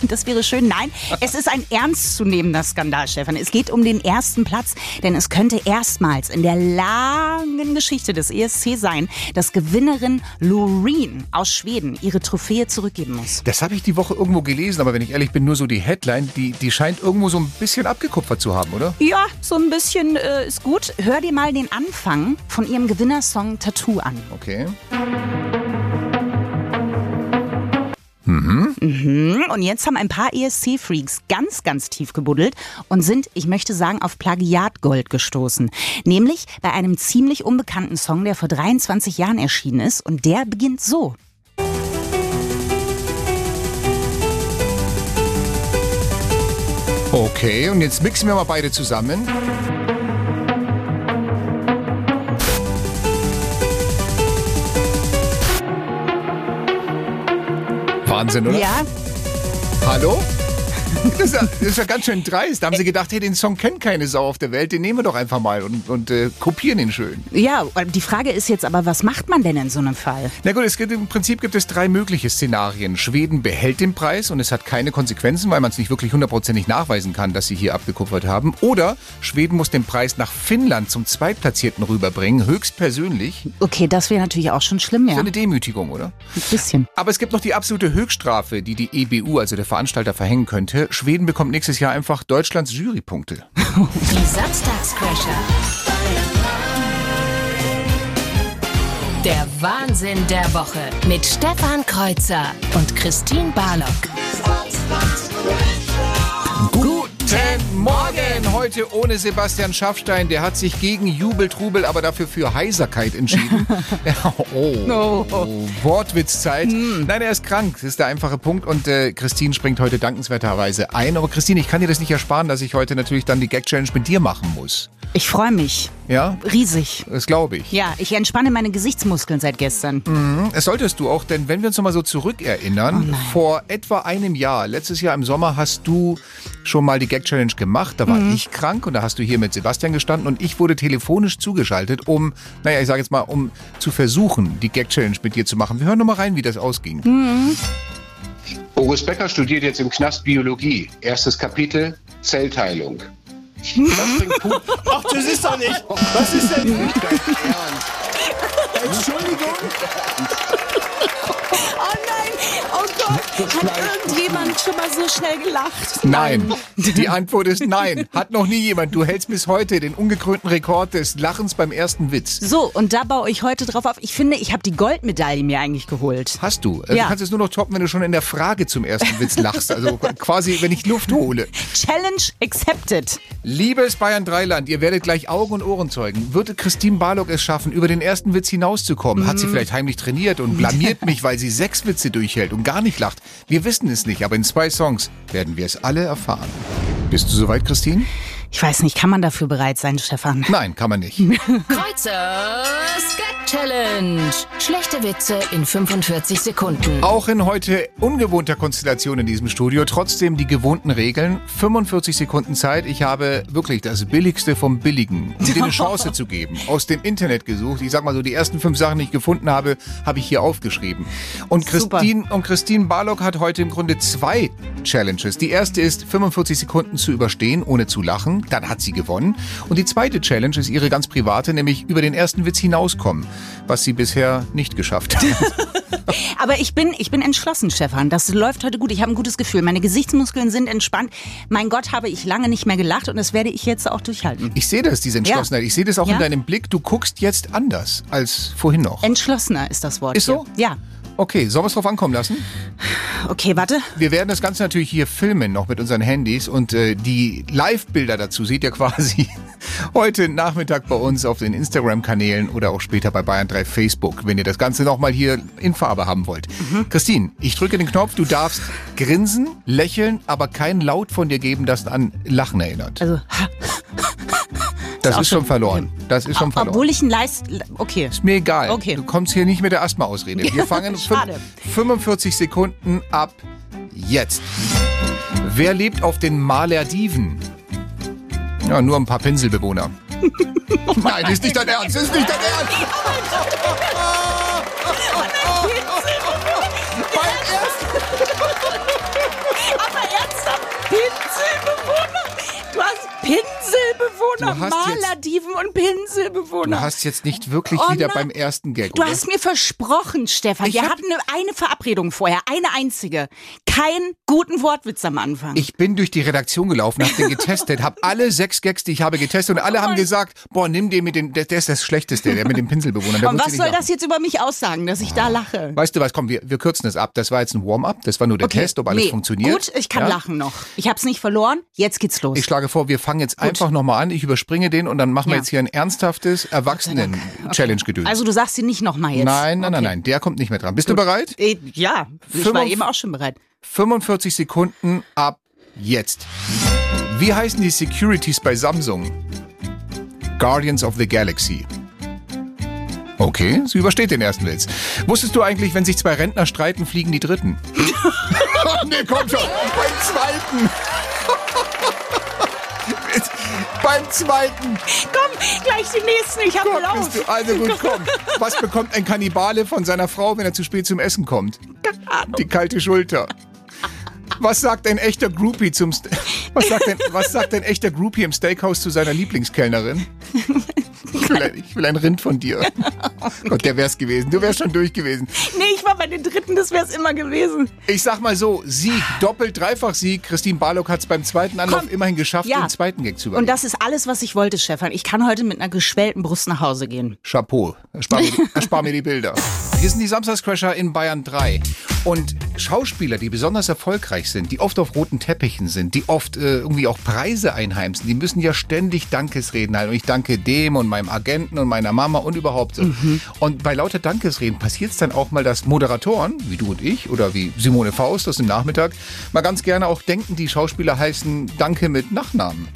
C: Das wäre schön. Nein, es ist ein ernstzunehmender Skandal, Stefan. Es geht um den ersten Platz, denn es könnte erstmals in der langen Geschichte des ESC sein, dass Gewinnerin Loreen aus Schweden ihre Trophäe zurückgeben muss.
B: Das habe ich die Woche irgendwo gelesen, aber wenn ich ehrlich bin, nur so die Headline, die, die scheint irgendwo so ein bisschen abgekupfert zu haben, oder?
C: Ja, so ein bisschen äh, ist gut. Hör dir mal den Anfang von ihrem Gewinnersong Tattoo an.
B: Okay.
C: Mhm. Und jetzt haben ein paar ESC-Freaks ganz, ganz tief gebuddelt und sind, ich möchte sagen, auf Plagiatgold gestoßen. Nämlich bei einem ziemlich unbekannten Song, der vor 23 Jahren erschienen ist. Und der beginnt so.
B: Okay, und jetzt mixen wir mal beide zusammen. Wahnsinn, oder?
C: Ja,
B: Hallo? Das ist, ja, das ist ja ganz schön dreist. Da haben sie gedacht, hey, den Song kennt keine Sau auf der Welt, den nehmen wir doch einfach mal und, und äh, kopieren ihn schön.
C: ja, die Frage ist jetzt aber, was macht man denn in so einem Fall?
B: Na gut, es gibt, im Prinzip gibt es drei mögliche Szenarien. Schweden behält den Preis und es hat keine Konsequenzen, weil man es nicht wirklich hundertprozentig nachweisen kann, dass sie hier abgekupfert haben. Oder Schweden muss den Preis nach Finnland zum Zweitplatzierten rüberbringen, höchstpersönlich.
C: Okay, das wäre natürlich auch schon schlimm, ja.
B: So
C: Ein
B: eine Demütigung, oder?
C: bisschen.
B: Aber es gibt noch die absolute Höchststrafe, die die EBU, also der Veranstalter, verhängen könnte. Schweden bekommt nächstes Jahr einfach Deutschlands Jurypunkte.
D: Die Samstagscrasher. Der Wahnsinn der Woche mit Stefan Kreuzer und Christine Barlock.
B: Guten Morgen! Heute ohne Sebastian Schaffstein. Der hat sich gegen Jubeltrubel, aber dafür für Heiserkeit entschieden. oh, oh, Wortwitzzeit. Nein, er ist krank. Das ist der einfache Punkt. Und äh, Christine springt heute dankenswerterweise ein. Aber Christine, ich kann dir das nicht ersparen, dass ich heute natürlich dann die Gag-Challenge mit dir machen muss.
C: Ich freue mich.
B: Ja?
C: Riesig.
B: Das glaube ich.
C: Ja, ich entspanne meine Gesichtsmuskeln seit gestern.
B: Es solltest du auch, denn wenn wir uns noch mal so zurückerinnern, vor etwa einem Jahr, letztes Jahr im Sommer, hast du schon mal die Gag-Challenge gemacht. Da war ich krank und da hast du hier mit Sebastian gestanden und ich wurde telefonisch zugeschaltet, um, naja, ich sage jetzt mal, um zu versuchen, die Gag-Challenge mit dir zu machen. Wir hören noch mal rein, wie das ausging.
I: August Becker studiert jetzt im Knast Biologie. Erstes Kapitel Zellteilung. Das bringt Pu-
J: Ach, das ist doch nicht. Was ist denn? Entschuldigung.
C: Nein, Gott, hat irgendjemand schon mal so schnell gelacht?
B: Nein. Die Antwort ist nein. Hat noch nie jemand. Du hältst bis heute den ungekrönten Rekord des Lachens beim ersten Witz.
C: So, und da baue ich heute drauf auf. Ich finde, ich habe die Goldmedaille mir eigentlich geholt.
B: Hast du. Also
C: Ja.
B: Du kannst es nur noch toppen, wenn du schon in der Frage zum ersten Witz lachst. Also quasi, wenn ich Luft hole.
C: Challenge accepted.
B: Liebes Bayern Dreiland, ihr werdet gleich Augen und Ohren zeugen. Würde Christine Barlock es schaffen, über den ersten Witz hinauszukommen? Hat sie vielleicht heimlich trainiert und blamiert mich, weil sie sechs Witze durchhält und gar nicht lacht? Wir wissen es nicht, aber in zwei Songs werden wir es alle erfahren. Bist du soweit, Christine?
C: Ich weiß nicht, kann man dafür bereit sein, Stefan?
B: Nein, kann man nicht.
D: Kreuzers Gag Challenge. Schlechte Witze in 45 Sekunden.
B: Auch in heute ungewohnter Konstellation in diesem Studio, trotzdem die gewohnten Regeln. 45 Sekunden Zeit. Ich habe wirklich das Billigste vom Billigen, um dir eine Chance zu geben, aus dem Internet gesucht. Ich sag mal so, die ersten fünf Sachen, die ich gefunden habe, habe ich hier aufgeschrieben. Und
C: Super.
B: Christine, und Christine Barlock hat heute im Grunde zwei Challenges. Die erste ist, 45 Sekunden zu überstehen, ohne zu lachen. Dann hat sie gewonnen. Und die zweite Challenge ist ihre ganz private, nämlich über den ersten Witz hinauskommen, was sie bisher nicht geschafft hat.
C: Aber ich bin, ich bin entschlossen, Stefan. Das läuft heute gut. Ich habe ein gutes Gefühl. Meine Gesichtsmuskeln sind entspannt. Mein Gott, habe ich lange nicht mehr gelacht und das werde ich jetzt auch durchhalten.
B: Ich sehe das, diese Entschlossenheit. Ich sehe das auch
C: Ja.
B: in deinem Blick. Du guckst jetzt anders als vorhin noch.
C: Entschlossener ist das Wort.
B: Ist so?
C: Hier. Ja.
B: Okay, sollen wir es drauf ankommen lassen?
C: Okay, warte.
B: Wir werden das Ganze natürlich hier filmen, noch mit unseren Handys. Und äh, die Live-Bilder dazu seht ihr quasi heute Nachmittag bei uns auf den Instagram-Kanälen oder auch später bei Bayern 3 Facebook, wenn ihr das Ganze nochmal hier in Farbe haben wollt. Christine, ich drücke den Knopf. Du darfst grinsen, lächeln, aber kein Laut von dir geben, das an Lachen erinnert.
C: Also,
B: das ist schon verloren. Das ist schon verloren.
C: Obwohl ich ein Leist. Okay.
B: Ist mir egal.
C: Okay.
B: Du kommst hier nicht mit der Asthma-Ausrede. Wir fangen 45 Sekunden ab jetzt. Wer lebt auf den Malerdiven? Ja, nur ein paar Pinselbewohner. oh Nein, ist nicht dein Ernst, ist nicht dein Ernst! Oh Beim oh ersten. Aber ernsthaft, Pinselbewohner? Du hast Pinselbewohner,
C: Malerdiven und Pinselbewohner.
B: Du hast jetzt nicht wirklich
C: oh,
B: wieder beim ersten Gag.
C: Du
B: oder?
C: hast mir versprochen, Stefan.
B: Ich
C: wir hatten eine, eine Verabredung vorher, eine einzige. Keinen guten Wortwitz am Anfang.
B: Ich bin durch die Redaktion gelaufen, hab den getestet, hab alle sechs Gags, die ich habe, getestet und alle haben gesagt, boah, nimm den mit den, der, der ist das Schlechteste, der mit den Pinselbewohnern. Der
C: und was soll
B: lachen.
C: das jetzt über mich aussagen, dass ich da lache?
B: Weißt du was, komm, wir, wir kürzen es ab. Das war jetzt ein Warm-up, das war nur der Test, ob alles
C: nee,
B: funktioniert.
C: Gut, ich kann
B: Ja?
C: lachen noch. Ich hab's nicht verloren. Jetzt geht's los.
B: Ich schlage vor, wir fangen jetzt einfach nochmal an. Ich überspringe den und dann machen wir
C: Ja.
B: jetzt hier ein ernsthaftes Erwachsenen-Challenge-Gedöns.
C: also du sagst ihn nicht nochmal jetzt.
B: nein, nein, nein,
C: Okay.
B: nein, der kommt nicht mehr dran. Bist du bereit?
C: Äh, Ja, ich war eben auch schon bereit.
B: 45 Sekunden ab jetzt. Wie heißen die Securities bei Samsung? Guardians of the Galaxy. Okay, sie übersteht den ersten Witz. Wusstest du eigentlich, wenn sich zwei Rentner streiten, fliegen die Dritten? nee, komm schon. Beim zweiten. Beim zweiten.
C: Komm, gleich die nächsten. Ich hab Lauf.
B: also gut, komm. Was bekommt ein Kannibale von seiner Frau, wenn er zu spät zum Essen kommt? Die kalte Schulter. Was sagt ein echter Groupie zum St was sagt, ein, was sagt ein echter Groupie im Steakhouse zu seiner Lieblingskellnerin? Ich will, ein, ich will ein Rind von dir. Gott, der wär's gewesen. Du wärst schon durch gewesen.
C: Nee, ich war bei den dritten, das wär's immer gewesen.
B: Ich sag mal so, Sieg, doppelt, dreifach Sieg. Christine Barlock hat's beim zweiten Anlauf
C: Komm.
B: immerhin geschafft,
C: Ja.
B: den zweiten Gag zu
C: Und
B: überleben.
C: das ist alles, was ich wollte, Stefan. Ich kann heute mit einer geschwellten Brust nach Hause gehen.
B: Chapeau. Erspar mir, die, erspar mir die Bilder. Wir sind die Samstagscrasher in Bayern 3. Und Schauspieler, die besonders erfolgreich sind, die oft auf roten Teppichen sind, die oft äh, irgendwie auch Preise einheimsen, die müssen ja ständig Dankesreden halten. Und ich danke dem und meinem Agenten und meiner Mama und überhaupt so. Und bei lauter Dankesreden passiert es dann auch mal, dass Moderatoren, wie du und ich oder wie Simone Faust aus dem Nachmittag, mal ganz gerne auch denken, die Schauspieler heißen Danke mit Nachnamen.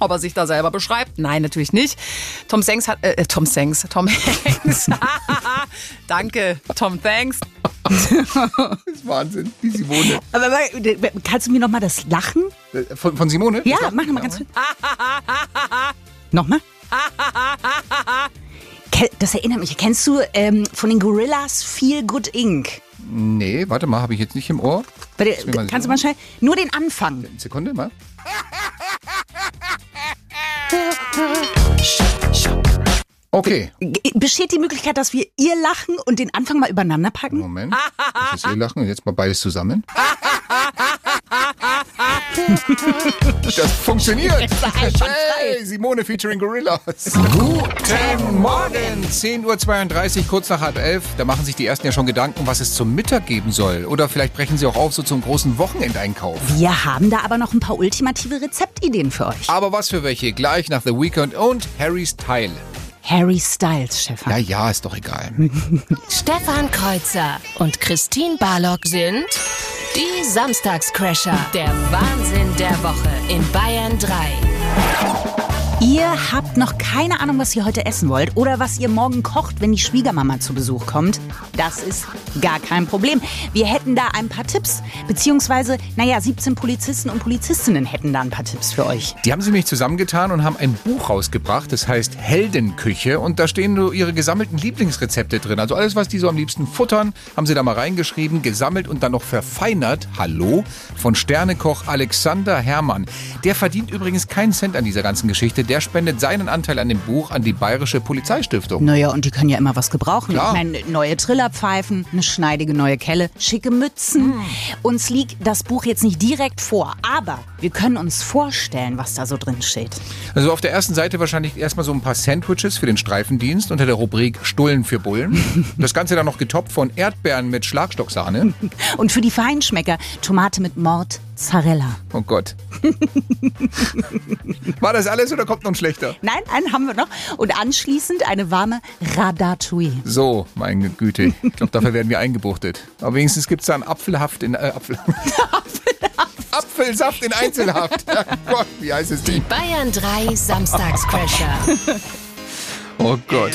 K: Ob er sich da selber beschreibt? Nein, natürlich nicht. Tom Senks hat, äh, Tom Senks, Tom Hanks. Danke, Tom Thanks.
B: Das ist Wahnsinn, die Simone.
C: Aber aber, kannst du mir nochmal das Lachen?
B: Äh, Von, von Simone?
C: Ja, mach nochmal ganz kurz. Nochmal? Das erinnert mich. Kennst du ähm, von den Gorillas Feel Good Inc.?
B: Nee, warte mal, habe ich jetzt nicht im Ohr.
C: Warte,
B: mal
C: kannst du mal schnell? Nur den Anfang.
B: Sekunde mal. Okay,
C: G- Besteht die Möglichkeit, dass wir ihr Lachen und den Anfang mal übereinander packen?
B: Moment. Das ist ihr Lachen und jetzt mal beides zusammen. Das funktioniert. Hey, Simone featuring Gorillas. Guten Morgen. 10.32 Uhr, kurz nach halb elf. Da machen sich die Ersten ja schon Gedanken, was es zum Mittag geben soll. Oder vielleicht brechen sie auch auf so zum großen Wochenendeinkauf.
C: Wir haben da aber noch ein paar ultimative Rezeptideen für euch.
B: Aber was für welche? Gleich nach The Weekend und Harrys Teil.
C: Harry Styles, Stefan.
B: Na ja, ist doch egal.
D: Stefan Kreuzer und Christine Barlock sind die Samstagscrasher. Der Wahnsinn der Woche in Bayern 3.
C: Ihr habt noch keine Ahnung, was ihr heute essen wollt oder was ihr morgen kocht, wenn die Schwiegermama zu Besuch kommt. Das ist gar kein Problem. Wir hätten da ein paar Tipps, beziehungsweise, naja, 17 Polizisten und Polizistinnen hätten da ein paar Tipps für euch.
B: Die haben sie nämlich zusammengetan und haben ein Buch rausgebracht, das heißt Heldenküche und da stehen nur ihre gesammelten Lieblingsrezepte drin. Also alles, was die so am liebsten futtern, haben sie da mal reingeschrieben, gesammelt und dann noch verfeinert. Hallo? Von Sternekoch Alexander Herrmann. Der verdient übrigens keinen Cent an dieser ganzen Geschichte. Der spendet seinen Anteil an dem Buch an die Bayerische Polizeistiftung.
C: Naja, und die können ja immer was gebrauchen.
B: Klar.
C: Ich meine, neue Trillerpfeifen, eine schneidige neue Kelle, schicke Mützen. Uns liegt das Buch jetzt nicht direkt vor, aber wir können uns vorstellen, was da so drin steht.
B: Also auf der ersten Seite wahrscheinlich erstmal so ein paar Sandwiches für den Streifendienst unter der Rubrik Stullen für Bullen. Das Ganze dann noch getoppt von Erdbeeren mit Schlagstocksahne.
C: Und für die Feinschmecker Tomate mit Mozzarella.
B: Oh Gott. War das alles oder kommt noch ein schlechter?
C: Nein, einen haben wir noch. Und anschließend eine warme Radatouille.
B: So, meine Güte. Ich glaube, dafür werden wir eingebuchtet. Aber wenigstens gibt es da einen Apfelhaft in äh, Apfel. Apfelsaft in Einzelhaft. Ja, Gott, wie heißt es
D: Die
B: denn?
D: Bayern 3 Samstagscrasher.
B: Oh Gott.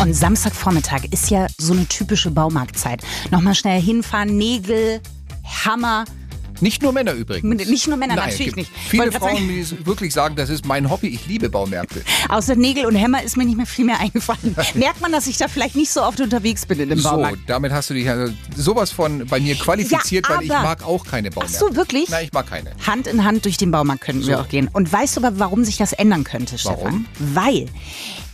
C: Und Samstagvormittag ist ja so eine typische Baumarktzeit. Nochmal schnell hinfahren, Nägel, Hammer,
B: Nicht nur Männer übrigens.
C: Nicht nur Männer,
B: Nein,
C: natürlich nicht.
B: Viele
C: Wollte
B: Frauen, die wirklich sagen, das ist mein Hobby, ich liebe Baumärkte.
C: Außer Nägel und Hämmer ist mir nicht mehr viel mehr eingefallen. Merkt man, dass ich da vielleicht nicht so oft unterwegs bin in dem
B: So,
C: Baumarkt.
B: damit hast du dich also sowas von bei mir qualifiziert,
C: Ja,
B: weil ich mag auch keine
C: Ach
B: Baumärkte.
C: so, wirklich?
B: Nein, ich mag keine.
C: Hand in Hand durch den Baumarkt könnten wir
B: So.
C: auch gehen. Und weißt du aber, warum sich das ändern könnte,
B: Warum?
C: Stefan? Weil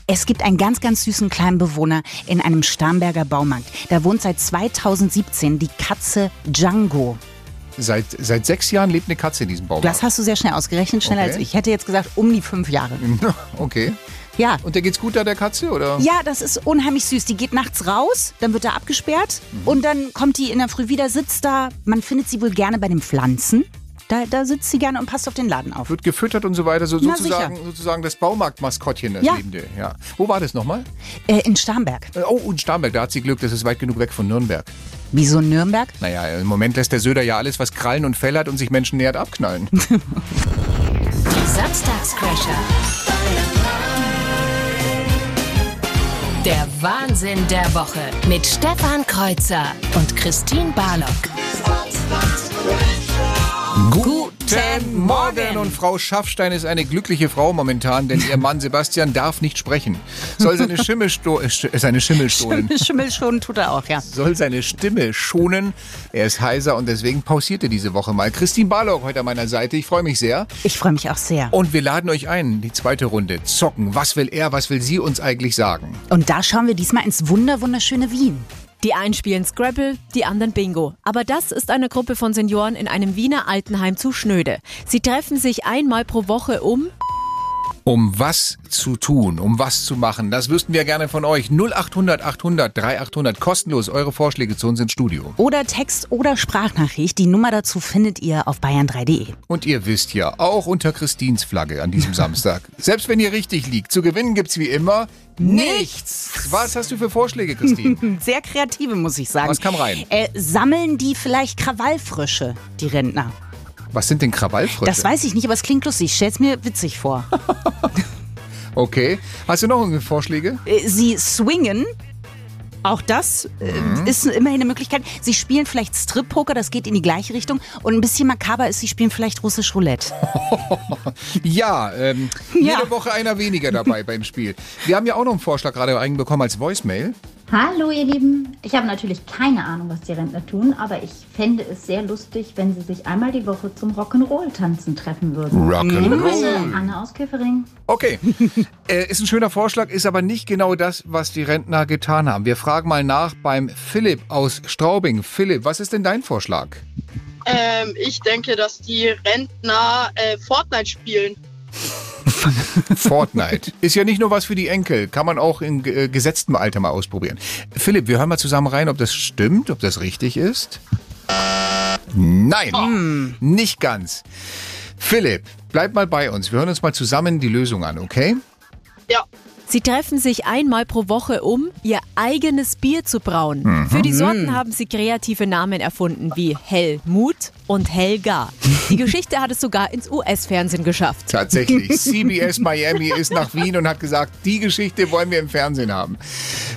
C: es gibt einen ganz, ganz süßen kleinen Bewohner in einem Starnberger Baumarkt. Da wohnt seit 2017 die Katze Django.
B: Seit, seit sechs Jahren lebt eine Katze in diesem Baumarkt.
C: Das hast du sehr schnell ausgerechnet, schneller
B: Okay.
C: als ich. Ich hätte jetzt gesagt, um die fünf Jahre.
B: Okay.
C: Ja.
B: Und der geht's gut da, der Katze, oder?
C: Ja, das ist unheimlich süß. Die geht nachts raus, dann wird er abgesperrt
B: Mhm.
C: und dann kommt die in der Früh wieder, sitzt da. Man findet sie wohl gerne bei den Pflanzen. Da, da sitzt sie gerne und passt auf den Laden auf.
B: Wird gefüttert und so weiter, so sozusagen,
C: sicher.
B: sozusagen das Baumarktmaskottchen, das
C: Ja.
B: Lebende. Ja. Wo war das nochmal?
C: Äh, in Starnberg.
B: Äh, Oh, in Starnberg, da hat sie Glück, das ist weit genug weg von Nürnberg.
C: Wieso Nürnberg?
B: Naja, im Moment lässt der Söder ja alles, was Krallen und Fell hat und sich Menschen nähert, abknallen.
D: Die Samstagscrasher. Der Wahnsinn der Woche mit Stefan Kreuzer und Christine Barlock.
B: Guten Morgen! Und Frau Schaffstein ist eine glückliche Frau momentan, denn ihr Mann Sebastian darf nicht sprechen. Soll seine, Schimmel sto äh, sch- seine Schimmel stohlen.
C: Schimmel schon tut er auch, ja.
B: Soll seine Stimme schonen. Er ist heiser und deswegen pausiert er diese Woche mal. Christine Barlock heute an meiner Seite. Ich freue mich sehr.
C: Ich freue mich auch sehr.
B: Und wir laden euch ein, die zweite Runde. Zocken. Was will er, was will sie uns eigentlich sagen?
C: Und da schauen wir diesmal ins wunder wunderschöne Wien.
F: Die einen spielen Scrabble, die anderen Bingo. Aber das ist eine Gruppe von Senioren in einem Wiener Altenheim zu Schnöde. Sie treffen sich einmal pro Woche um
B: Um was zu tun, um was zu machen, das wüssten wir gerne von euch. 0800 800 3800 kostenlos. Eure Vorschläge zu uns ins Studio.
C: Oder Text oder Sprachnachricht. Die Nummer dazu findet ihr auf bayern3.de.
B: Und ihr wisst ja, auch unter Christins Flagge an diesem Samstag. Selbst wenn ihr richtig liegt, zu gewinnen gibt's wie immer nichts. Was hast du für Vorschläge, Christine?
C: Sehr kreative, muss ich sagen.
B: Was kam rein?
C: Äh, sammeln die vielleicht Krawallfrösche, die Rentner?
B: Was sind denn Krawallfrösche?
C: Das weiß ich nicht, aber es klingt lustig. Ich stell's mir witzig vor.
B: Okay. Hast du noch irgendwie Vorschläge?
C: Äh, Sie swingen. Auch das äh,
B: Mhm.
C: ist immerhin eine Möglichkeit. Sie spielen vielleicht Strip-Poker, das geht in die gleiche Richtung. Und ein bisschen makaber ist, sie spielen vielleicht russisch Roulette.
B: Ja, ähm,
C: Ja.
B: jede Woche einer weniger dabei beim Spiel. Wir haben ja auch noch einen Vorschlag gerade einbekommen als Voicemail.
L: Hallo ihr Lieben, ich habe natürlich keine Ahnung, was die Rentner tun, aber ich fände es sehr lustig, wenn sie sich einmal die Woche zum Rock'n'Roll-Tanzen treffen würden.
B: Rock'n'Roll.
L: Liebe Grüße, Anne aus Köfering.
B: Okay. äh, ist ein schöner Vorschlag, ist aber nicht genau das, was die Rentner getan haben. Wir fragen mal nach beim Philipp aus Straubing. Philipp, was ist denn dein Vorschlag?
M: Ähm, ich denke, dass die Rentner äh, Fortnite spielen.
B: Fortnite. Ist ja nicht nur was für die Enkel. Kann man auch in äh, gesetztem Alter mal ausprobieren. Philipp, wir hören mal zusammen rein, ob das stimmt, ob das richtig ist. Nein, nicht ganz. Philipp, bleib mal bei uns. Wir hören uns mal zusammen die Lösung an, okay?
M: Ja.
F: Sie treffen sich einmal pro Woche um, ihr eigenes Bier zu brauen.
B: Mhm.
F: Für die Sorten haben sie kreative Namen erfunden wie Helmut und Helga. Die Geschichte hat es sogar ins US-Fernsehen geschafft.
B: Tatsächlich. CBS Miami ist nach Wien und hat gesagt, die Geschichte wollen wir im Fernsehen haben.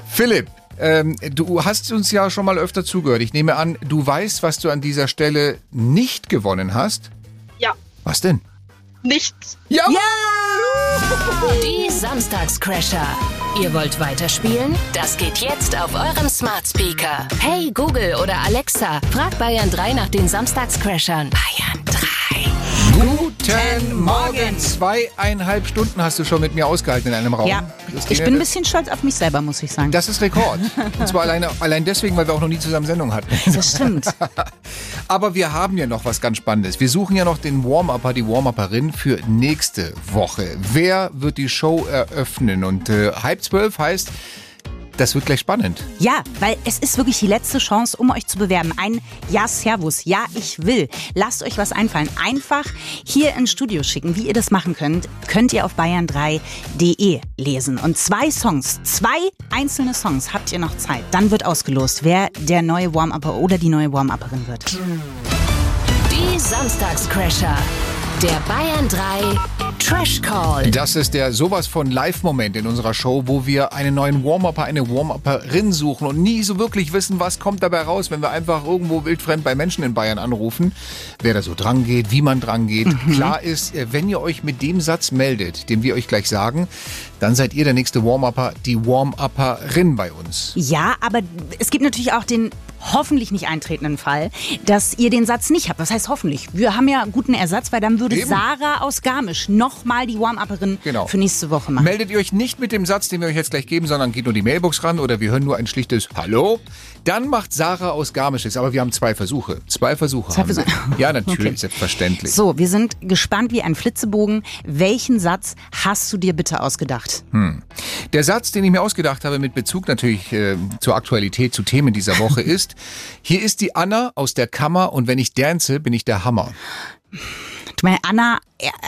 B: Philipp, ähm, du hast uns ja schon mal öfter zugehört. Ich nehme an, du weißt, was du an dieser Stelle nicht gewonnen hast.
M: Ja.
B: Was denn?
M: Nichts.
B: Ja!
D: Die Samstagscrasher. Ihr wollt weiterspielen? Das geht jetzt auf eurem Smart Speaker. Hey Google oder Alexa, frag Bayern 3 nach den Samstagscrashern. Bayern 3.
B: Guten Morgen. Zweieinhalb Stunden hast du schon mit mir ausgehalten in einem Raum.
C: Ja,
B: Christine,
C: ich bin ein bisschen stolz auf mich selber, muss ich sagen.
B: Das ist Rekord. Und zwar alleine, allein deswegen, weil wir auch noch nie zusammen Sendung hatten.
C: Das stimmt.
B: Aber wir haben ja noch was ganz Spannendes. Wir suchen ja noch den Warm-Upper, die Warm-Upperin für nächste Woche. Wer wird die Show eröffnen? Und äh, halb zwölf heißt, das wird gleich spannend.
C: Ja, weil es ist wirklich die letzte Chance, um euch zu bewerben. Ein Ja, Servus, Ja, ich will. Lasst euch was einfallen. Einfach hier ins Studio schicken. Wie ihr das machen könnt, könnt ihr auf bayern3.de lesen. Und zwei Songs, zwei einzelne Songs habt ihr noch Zeit. Dann wird ausgelost, wer der neue Warm-Upper oder die neue Warm-Upperin wird.
D: Die Samstagscrasher. Der Bayern 3 Trash Call.
B: Das ist der sowas von Live-Moment in unserer Show, wo wir einen neuen Warm-Upper, eine Warm-Upperin suchen und nie so wirklich wissen, was kommt dabei raus, wenn wir einfach irgendwo wildfremd bei Menschen in Bayern anrufen, wer da so dran geht, wie man dran geht.
C: Mhm.
B: Klar ist, äh, wenn ihr euch mit dem Satz meldet, den wir euch gleich sagen, dann seid ihr der nächste Warm-Upper, die Warm-Upperin bei uns.
C: Ja, aber es gibt natürlich auch den hoffentlich nicht eintretenden Fall, dass ihr den Satz nicht habt. Was heißt hoffentlich? Wir haben ja guten Ersatz, weil dann würde
B: Eben.
C: Sarah aus Garmisch nochmal die Warm-Upperin
B: Genau.
C: für nächste Woche machen.
B: Meldet ihr euch nicht mit dem Satz, den wir euch jetzt gleich geben, sondern geht nur die Mailbox ran oder wir hören nur ein schlichtes Hallo. Dann macht Sarah aus Garmisch es. Aber wir haben zwei Versuche. Zwei Versuche
C: Zwei. Versuche.
B: Ja, natürlich,
C: Okay.
B: selbstverständlich.
C: So, wir sind gespannt wie ein Flitzebogen. Welchen Satz hast du dir bitte ausgedacht?
B: Hm. Der Satz, den ich mir ausgedacht habe, mit Bezug natürlich äh, zur Aktualität, zu Themen dieser Woche, ist: Hier ist die Anna aus der Kammer und wenn ich dance, bin ich der Hammer.
C: Du meinst Anna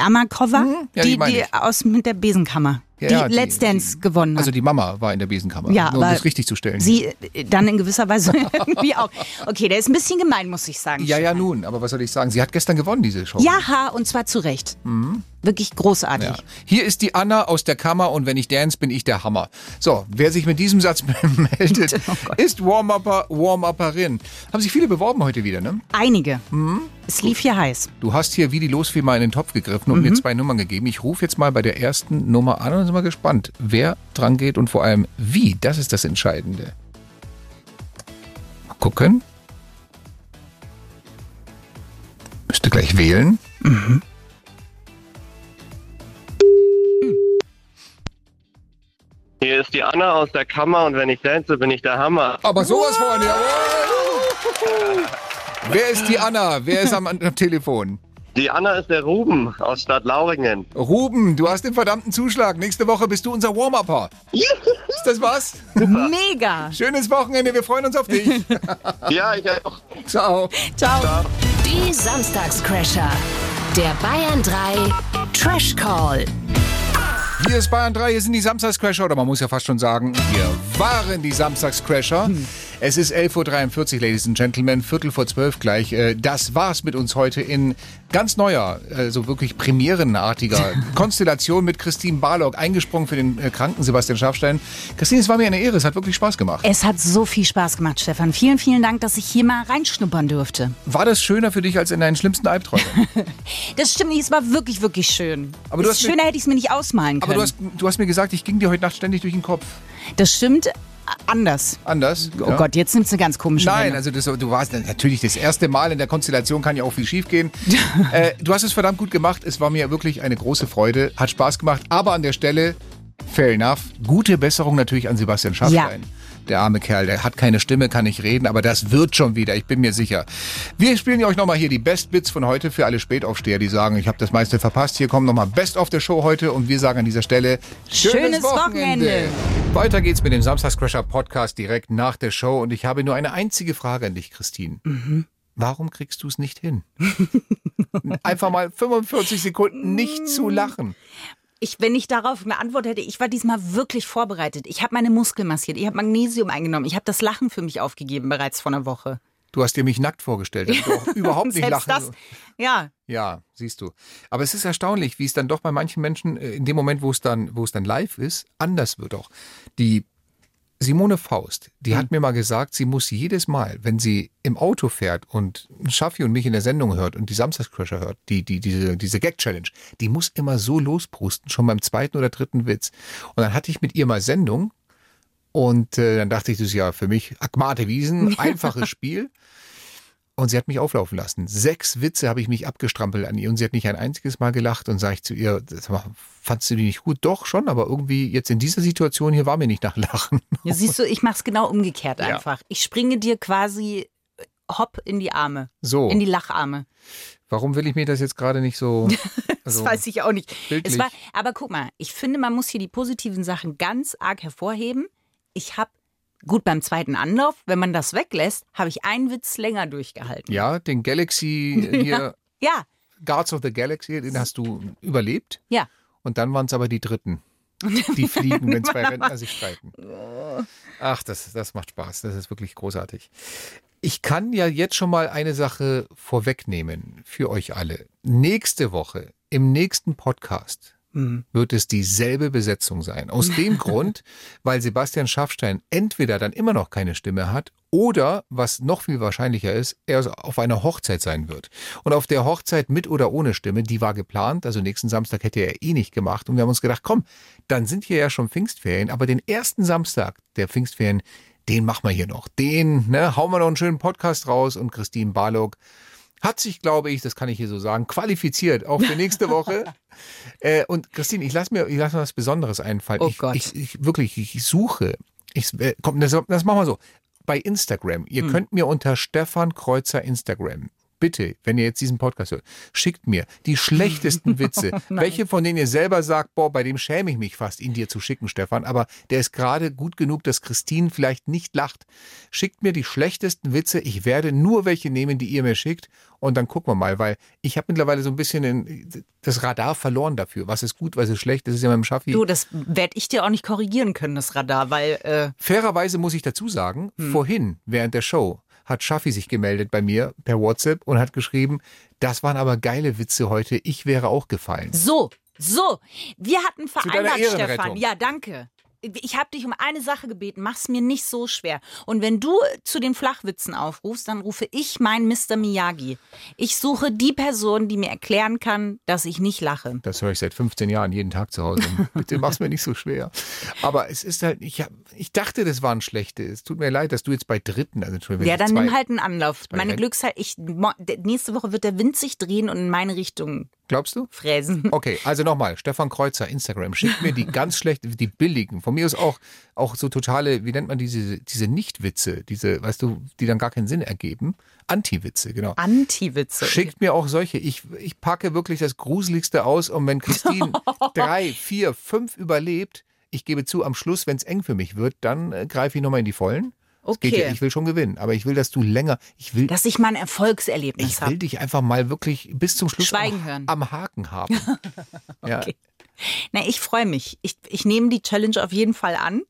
C: Amakova,
B: Mhm. ja, die
C: die,
B: meine
C: die
B: ich.
C: aus mit der Besenkammer,
B: Ja,
C: die
B: ja, die-
C: Let's Dance gewonnen hat.
B: Also die Mama war in der Besenkammer.
C: Ja,
B: nur um das richtig zu stellen.
C: Sie äh, dann in gewisser Weise irgendwie auch. Okay, der ist ein bisschen gemein, muss ich sagen.
B: ja, ja, nun, aber was soll ich sagen? Sie hat gestern gewonnen, diese Show.
C: Ja, und zwar zu Recht.
B: Mhm.
C: Wirklich großartig.
B: Ja. Hier ist die Anna aus der Kammer und wenn ich dance, bin ich der Hammer. So, wer sich mit diesem Satz meldet,
C: Oh
B: ist Warm-Upper, Warm-Upperin. Haben sich viele beworben heute wieder, ne?
C: Einige.
B: Mhm.
C: Es lief hier heiß.
B: Du hast hier wie die Losfee mal in den Topf gegriffen und
C: Mhm.
B: mir zwei Nummern gegeben. Ich rufe jetzt mal bei der ersten Nummer an und sind mal gespannt, wer dran geht und vor allem wie. Das ist das Entscheidende. Mal gucken. Müsste gleich wählen.
C: Mhm.
N: Hier ist die Anna aus der Kammer und wenn ich dance, bin ich der Hammer.
B: Aber sowas von, jawohl. Wer ist die Anna? Wer ist am, am Telefon?
N: Die Anna ist der Ruben aus Stadt Lauringen.
B: Ruben, du hast den verdammten Zuschlag. Nächste Woche bist du unser Warm-Upper. Ist das was?
C: Mega.
B: Schönes Wochenende, wir freuen uns auf dich.
N: ja, ich auch.
B: Ciao.
C: Ciao.
D: Die Samstagscrasher. Der Bayern 3 Trash Call.
B: Hier ist Bayern 3, hier sind die Samstagscrasher, oder man muss ja fast schon sagen, hier waren die Samstagscrasher. Es ist 11.43 Uhr, Ladies and Gentlemen, Viertel vor zwölf gleich. Äh, Das war's mit uns heute in ganz neuer, äh, so wirklich premierenartiger Konstellation mit Christine Barlock, eingesprungen für den äh, kranken Sebastian Schafstein. Christine, es war mir eine Ehre, es hat wirklich Spaß gemacht.
C: Es hat so viel Spaß gemacht, Stefan. Vielen, vielen Dank, dass ich hier mal reinschnuppern durfte.
B: War das schöner für dich als in deinen schlimmsten Albträumen?
C: Das stimmt nicht, es war wirklich, wirklich schön.
B: Aber du hast mir-
C: schöner hätte ich es mir nicht ausmalen können.
B: Aber du hast, du hast mir gesagt, ich ging dir heute Nacht ständig durch den Kopf.
C: das stimmt anders.
B: Anders?
C: Oh Gott, jetzt nimmt es eine ganz komische
B: Nein,
C: Wendung.
B: also das, du warst natürlich das erste Mal in der Konstellation, kann ja auch viel schief gehen. äh, du hast es verdammt gut gemacht. Es war mir wirklich eine große Freude, hat Spaß gemacht. Aber an der Stelle, fair enough, gute Besserung natürlich an Sebastian Schaffstein. Der arme Kerl, der hat keine Stimme, kann nicht reden, aber das wird schon wieder, ich bin mir sicher. Wir spielen euch nochmal hier die Best Bits von heute für alle Spätaufsteher, die sagen, ich habe das meiste verpasst. Hier kommen nochmal Best of the Show heute und wir sagen an dieser Stelle
C: Schönes Wochenende.
B: Weiter geht's mit dem Samstagscrasher Podcast direkt nach der Show und ich habe nur eine einzige Frage an dich, Christine.
C: Mhm.
B: Warum kriegst du es nicht hin? Einfach mal 45 Sekunden nicht zu lachen.
C: Ich, wenn ich darauf eine Antwort hätte, ich war diesmal wirklich vorbereitet. Ich habe meine Muskeln massiert, ich habe Magnesium eingenommen, ich habe das Lachen für mich aufgegeben bereits vor einer Woche.
B: Du hast dir mich nackt vorgestellt, dass du auch überhaupt nicht lachen
C: das, ja,
B: Ja, siehst du. Aber es ist erstaunlich, wie es dann doch bei manchen Menschen äh, in dem Moment, wo es dann, wo es dann live ist, anders wird auch. Die Simone Faust, die hat mir mal gesagt, sie muss jedes Mal, wenn sie im Auto fährt und Schaffi und mich in der Sendung hört und die Samstagscrasher hört, die, die, diese, diese Gag-Challenge, die muss immer so losprusten, schon beim zweiten oder dritten Witz. Und dann hatte ich mit ihr mal Sendung und äh, dann dachte ich, das ist ja für mich Akmate Wiesen, einfaches Spiel. Und sie hat mich auflaufen lassen. Sechs Witze habe ich mich abgestrampelt an ihr und sie hat nicht ein einziges Mal gelacht und sage ich zu ihr, fandst du die nicht gut? Doch, schon, aber irgendwie jetzt in dieser Situation hier war mir nicht nach Lachen.
C: ja siehst du, ich mache es genau umgekehrt
B: Ja.
C: einfach. Ich springe dir quasi äh, hopp in die Arme,
B: So.
C: in die Lacharme.
B: Warum will ich mir das jetzt gerade nicht so...
C: Das
B: also,
C: weiß ich auch nicht. war, aber guck mal, ich finde, man muss hier die positiven Sachen ganz arg hervorheben. Ich habe, gut beim zweiten Anlauf, wenn man das weglässt, habe ich einen Witz länger durchgehalten.
B: Ja, den Galaxy hier,
C: Ja,
B: Guards of the Galaxy, den hast du überlebt.
C: ja.
B: Und dann waren es aber die Dritten. Die fliegen, wenn zwei Rentner sich streiten. Ach, das, das macht Spaß. Das ist wirklich großartig. Ich kann ja jetzt schon mal eine Sache vorwegnehmen für euch alle. Nächste Woche, im nächsten Podcast,
C: Mhm.
B: wird es dieselbe Besetzung sein. Aus dem Grund, weil Sebastian Schaffstein entweder dann immer noch keine Stimme hat oder, was noch viel wahrscheinlicher ist, er auf einer Hochzeit sein wird. Und auf der Hochzeit mit oder ohne Stimme, die war geplant, also nächsten Samstag hätte er eh nicht gemacht. Und wir haben uns gedacht, komm, dann sind hier ja schon Pfingstferien, aber den ersten Samstag der Pfingstferien, den machen wir hier noch. Den, ne, hauen wir noch einen schönen Podcast raus und Christine Barlog hat sich, glaube ich, das kann ich hier so sagen, qualifiziert, auch für nächste Woche. äh, und Christine, ich lasse mir, ich lass mir was Besonderes einfallen.
C: Oh
B: ich,
C: Gott.
B: Ich, ich, wirklich, ich suche. Ich, äh, komm, das, das machen wir so. Bei Instagram. Ihr
C: Hm.
B: könnt mir unter Stefan Kreuzer Instagram. Bitte, wenn ihr jetzt diesen Podcast hört, schickt mir die schlechtesten Witze.
C: Nein.
B: Welche von denen ihr selber sagt, boah, bei dem schäme ich mich fast, ihn dir zu schicken, Stefan, aber der ist gerade gut genug, dass Christine vielleicht nicht lacht. Schickt mir die schlechtesten Witze. Ich werde nur welche nehmen, die ihr mir schickt und dann gucken wir mal, weil ich habe mittlerweile so ein bisschen in, das Radar verloren dafür. Was ist gut, was ist schlecht, das ist ja mit dem Schaffi.
C: Du, das werde ich dir auch nicht korrigieren können, das Radar, weil äh,
B: Fairerweise muss ich dazu sagen,
C: Hm.
B: vorhin während der Show hat Schaffi sich gemeldet bei mir per WhatsApp und hat geschrieben, das waren aber geile Witze heute, ich wäre auch gefallen.
C: So, so. Wir hatten vereinbart. Stefan. Ja, danke. Ich habe dich um eine Sache gebeten, mach's mir nicht so schwer. Und wenn du zu den Flachwitzen aufrufst, dann rufe ich meinen Mr. Miyagi. Ich suche die Person, die mir erklären kann, dass ich nicht lache.
B: Das höre ich seit 15 Jahren jeden Tag zu Hause. Bitte mach's mir nicht so schwer. Aber es ist halt, ich, hab, ich dachte, das waren schlechte. Es tut mir leid, dass du jetzt bei Dritten, also Entschuldigung,
C: Ja, dann
B: zwei,
C: nimm halt einen Anlauf. Meine. Glückszeit, ich, nächste Woche wird der Wind sich drehen und in meine Richtung
B: Glaubst du?
C: fräsen.
B: Okay, also nochmal, Stefan Kreuzer, Instagram, schickt mir die ganz schlechten, die billigen. Von mir ist auch, auch so totale, wie nennt man diese, diese Nichtwitze, diese, weißt du, die dann gar keinen Sinn ergeben. Anti-Witze, genau.
C: Anti-Witze.
B: Schickt mir auch solche. Ich, ich packe wirklich das Gruseligste aus und wenn Christine drei, vier, fünf überlebt, ich gebe zu, am Schluss, wenn es eng für mich wird, dann äh, greife ich nochmal in die Vollen.
C: Okay.
B: ja, ich will schon gewinnen, aber ich will, dass du länger, ich will,
C: Dass ich mal ein Erfolgserlebnis
B: ich will
C: habe.
B: dich einfach mal wirklich bis zum Schluss
C: Schweigen
B: am,
C: hören.
B: am Haken haben. ja,
C: Na, ich freue mich. Ich, ich nehme die Challenge auf jeden Fall an.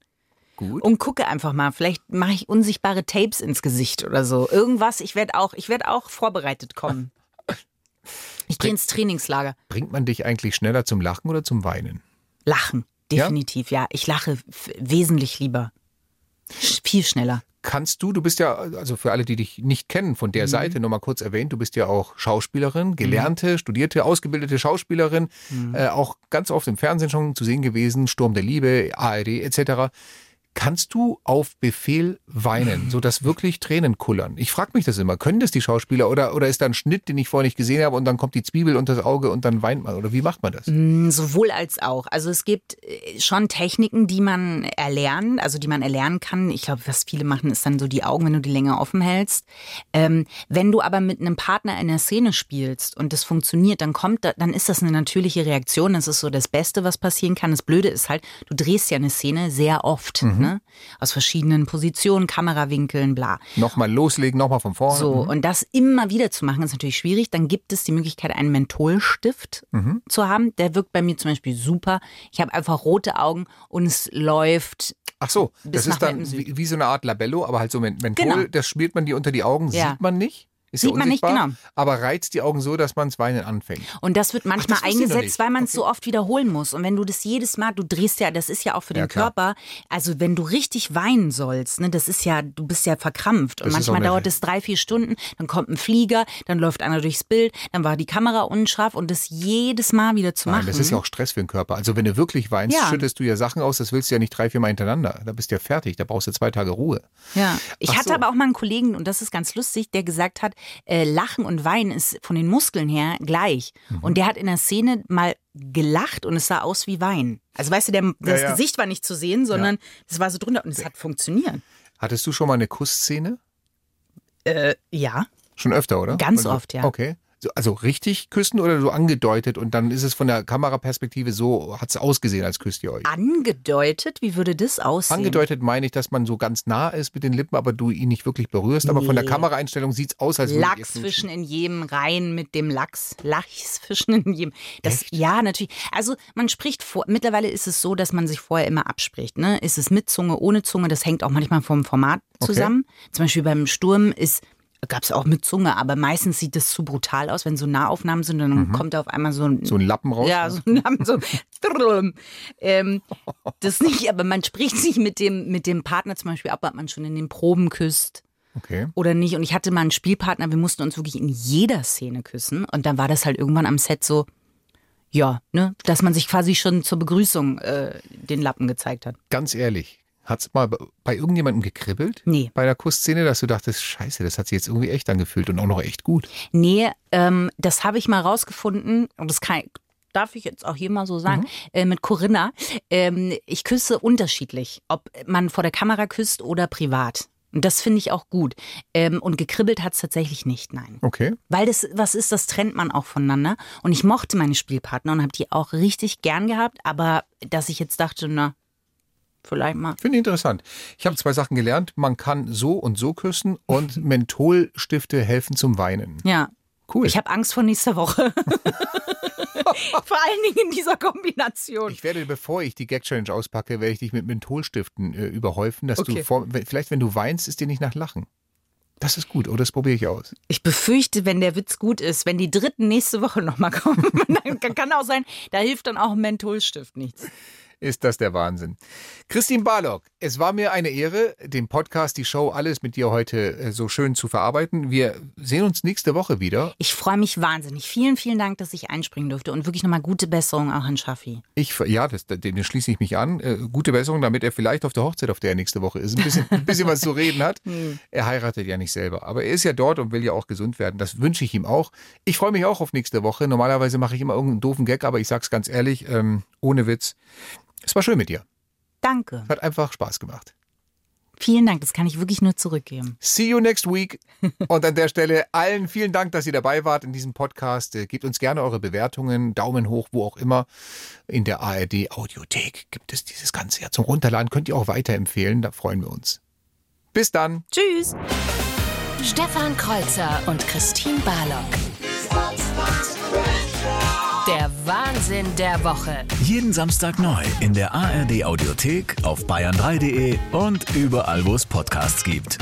B: Gut.
C: Und gucke einfach mal. Vielleicht mache ich unsichtbare Tapes ins Gesicht oder so. Irgendwas. Ich werde auch, ich werde auch vorbereitet kommen. Ich gehe ins Trainingslager.
B: Bringt man dich eigentlich schneller zum Lachen oder zum Weinen?
C: Lachen. Definitiv, ja. Ich lache wesentlich lieber. Viel schneller.
B: Kannst du, du bist ja, also für alle, die dich nicht kennen, von der
C: Mhm.
B: Seite nochmal kurz erwähnt, du bist ja auch Schauspielerin, gelernte, studierte, ausgebildete Schauspielerin,
C: Mhm.
B: äh, auch ganz oft im Fernsehen schon zu sehen gewesen, Sturm der Liebe, ARD etc. Kannst du auf Befehl weinen, sodass wirklich Tränen kullern? Ich frage mich das immer. Können das die Schauspieler oder, oder ist da ein Schnitt, den ich vorher nicht gesehen habe und dann kommt die Zwiebel unter das Auge und dann weint man? Oder wie macht man das?
C: Mm, Sowohl als auch. Also es gibt äh, schon Techniken, die man erlernen, also die man erlernen kann. Ich glaube, was viele machen, ist dann so die Augen, wenn du die länger offen hältst. Ähm, wenn du aber mit einem Partner in der Szene spielst und das funktioniert, dann kommt, da, dann ist das eine natürliche Reaktion. Das ist so das Beste, was passieren kann. Das Blöde ist halt, du drehst ja eine Szene sehr oft,
B: Mhm.
C: Ne? Aus verschiedenen Positionen, Kamerawinkeln, bla.
B: Nochmal loslegen, nochmal von vorne.
C: So,
B: Mhm.
C: und das immer wieder zu machen, ist natürlich schwierig. Dann gibt es die Möglichkeit, einen Mentholstift
B: Mhm.
C: zu haben. Der wirkt bei mir zum Beispiel super. Ich habe einfach rote Augen und es läuft.
B: Ach so, das ist dann wie, wie so eine Art Labello, aber halt so Men- Menthol,
C: Genau.
B: das schmiert man dir unter die Augen,
C: Ja.
B: sieht man nicht. Ist
C: Sieht
B: ja
C: man nicht, genau.
B: Aber reizt die Augen so, dass man das Weinen anfängt.
C: Und das wird manchmal
B: das ich noch
C: eingesetzt, weil man es so oft wiederholen muss. Und wenn du das jedes Mal, du drehst ja, das ist ja auch für
B: Ja,
C: den
B: klar.
C: Körper, also wenn du richtig weinen sollst, ne, das ist ja, du bist ja verkrampft. Und
B: Das
C: manchmal dauert es drei, vier Stunden, dann kommt ein Flieger, dann läuft einer durchs Bild, dann war die Kamera unscharf und das jedes Mal wieder zu
B: Nein,
C: machen.
B: das ist ja auch Stress für den Körper. Also wenn du wirklich weinst,
C: Ja.
B: schüttest du ja Sachen aus, das willst du ja nicht drei, vier Mal hintereinander. Da bist du ja fertig, da brauchst du zwei Tage Ruhe.
C: Ja, ich
B: Ach
C: hatte
B: so.
C: aber auch mal einen Kollegen, und das ist ganz lustig, der gesagt hat, äh, Lachen und Weinen ist von den Muskeln her gleich.
B: Mhm.
C: Und der hat in der Szene mal gelacht und es sah aus wie Weinen. Also weißt du, der, das
B: ja.
C: Gesicht war nicht zu sehen, sondern es war so drunter und es hat funktioniert.
B: Hattest du schon mal eine Kussszene?
C: Äh, ja.
B: Schon öfter, oder?
C: Ganz
B: Also,
C: oft, ja.
B: Okay. So, also richtig küssen oder so angedeutet und dann ist es von der Kameraperspektive so, hat es ausgesehen, als küsst ihr euch?
C: Angedeutet? Wie würde das aussehen?
B: Angedeutet meine ich, dass man so ganz nah ist mit den Lippen, aber du ihn nicht wirklich berührst. Aber von der
C: Nee.
B: Kameraeinstellung sieht es aus, als würde.
C: Lachsfischen in jedem rein mit dem Lachs. Lachsfischen in jedem. Das, ja, natürlich. Also man spricht vor. Mittlerweile ist es so, dass man sich vorher immer abspricht. Ne? Ist es mit Zunge, ohne Zunge? Das hängt auch manchmal vom Format
B: Okay.
C: zusammen. Zum Beispiel beim Sturm ist gab es auch mit Zunge, aber meistens sieht es zu brutal aus, wenn so Nahaufnahmen sind, dann
B: Mhm.
C: kommt da auf einmal so ein
B: So ein Lappen raus?
C: Ja, so ein Lappen, so. ähm, das nicht, aber man spricht sich mit dem, mit dem Partner zum Beispiel ab, ob man schon in den Proben küsst
B: Okay.
C: oder nicht. Und ich hatte mal einen Spielpartner, wir mussten uns wirklich in jeder Szene küssen. Und dann war das halt irgendwann am Set so, ja, ne, dass man sich quasi schon zur Begrüßung äh, den Lappen gezeigt hat.
B: Ganz ehrlich, hat es mal bei irgendjemandem gekribbelt?
C: Nee.
B: Bei der Kussszene, dass du dachtest, scheiße, das hat sich jetzt irgendwie echt angefühlt und auch noch echt gut.
C: Nee, ähm, das habe ich mal rausgefunden und das kann, darf ich jetzt auch hier mal so sagen, äh, mit Corinna. Ähm, ich küsse unterschiedlich, ob man vor der Kamera küsst oder privat. Und das finde ich auch gut. Ähm, und gekribbelt hat es tatsächlich nicht, nein.
B: Okay.
C: Weil das, was ist, das trennt man auch voneinander. Und ich mochte meine Spielpartner und habe die auch richtig gern gehabt, aber dass ich jetzt dachte, na, vielleicht mal.
B: Finde ich interessant. Ich habe zwei Sachen gelernt. Man kann so und so küssen und Mentholstifte helfen zum Weinen.
C: Ja.
B: Cool.
C: Ich habe Angst vor nächster Woche. Vor allen Dingen in dieser Kombination.
B: Ich werde, bevor ich die Gag-Challenge auspacke, werde ich dich mit Mentholstiften äh, überhäufen, dass
C: Okay.
B: du vor, vielleicht, wenn du weinst, ist dir nicht nach Lachen. Das ist gut, oder das probiere ich aus.
C: Ich befürchte, wenn der Witz gut ist, wenn die dritten nächste Woche nochmal kommen, dann kann auch sein, da hilft dann auch ein Mentholstift nichts.
B: Ist das der Wahnsinn. Christine Barlock, es war mir eine Ehre, den Podcast, die Show, alles mit dir heute äh, so schön zu verarbeiten. Wir sehen uns nächste Woche wieder.
C: Ich freue mich wahnsinnig. Vielen, vielen Dank, dass ich einspringen durfte und wirklich nochmal gute Besserung auch an Schaffi.
B: Ich, ja, das, dem schließe ich mich an. Äh, gute Besserung, damit er vielleicht auf der Hochzeit, auf der er nächste Woche ist, ein bisschen, ein bisschen was zu reden hat.
C: Hm.
B: Er heiratet ja nicht selber, aber er ist ja dort und will ja auch gesund werden. Das wünsche ich ihm auch. Ich freue mich auch auf nächste Woche. Normalerweise mache ich immer irgendeinen doofen Gag, aber ich sag's ganz ehrlich, ähm, ohne Witz. Es war schön mit dir.
C: Danke.
B: Hat einfach Spaß gemacht.
C: Vielen Dank, das kann ich wirklich nur zurückgeben.
B: See you next week. Und an der Stelle allen vielen Dank, dass ihr dabei wart in diesem Podcast. Äh, Gebt uns gerne eure Bewertungen, Daumen hoch, wo auch immer. In der ARD Audiothek gibt es dieses Ganze ja zum Runterladen. Könnt ihr auch weiterempfehlen, da freuen wir uns. Bis dann.
C: Tschüss.
D: Stefan Kreuzer und Christine Barlock. Der Wahnsinn der Woche.
O: Jeden Samstag neu in der ARD Audiothek, auf bayern3.de und überall, wo es Podcasts gibt.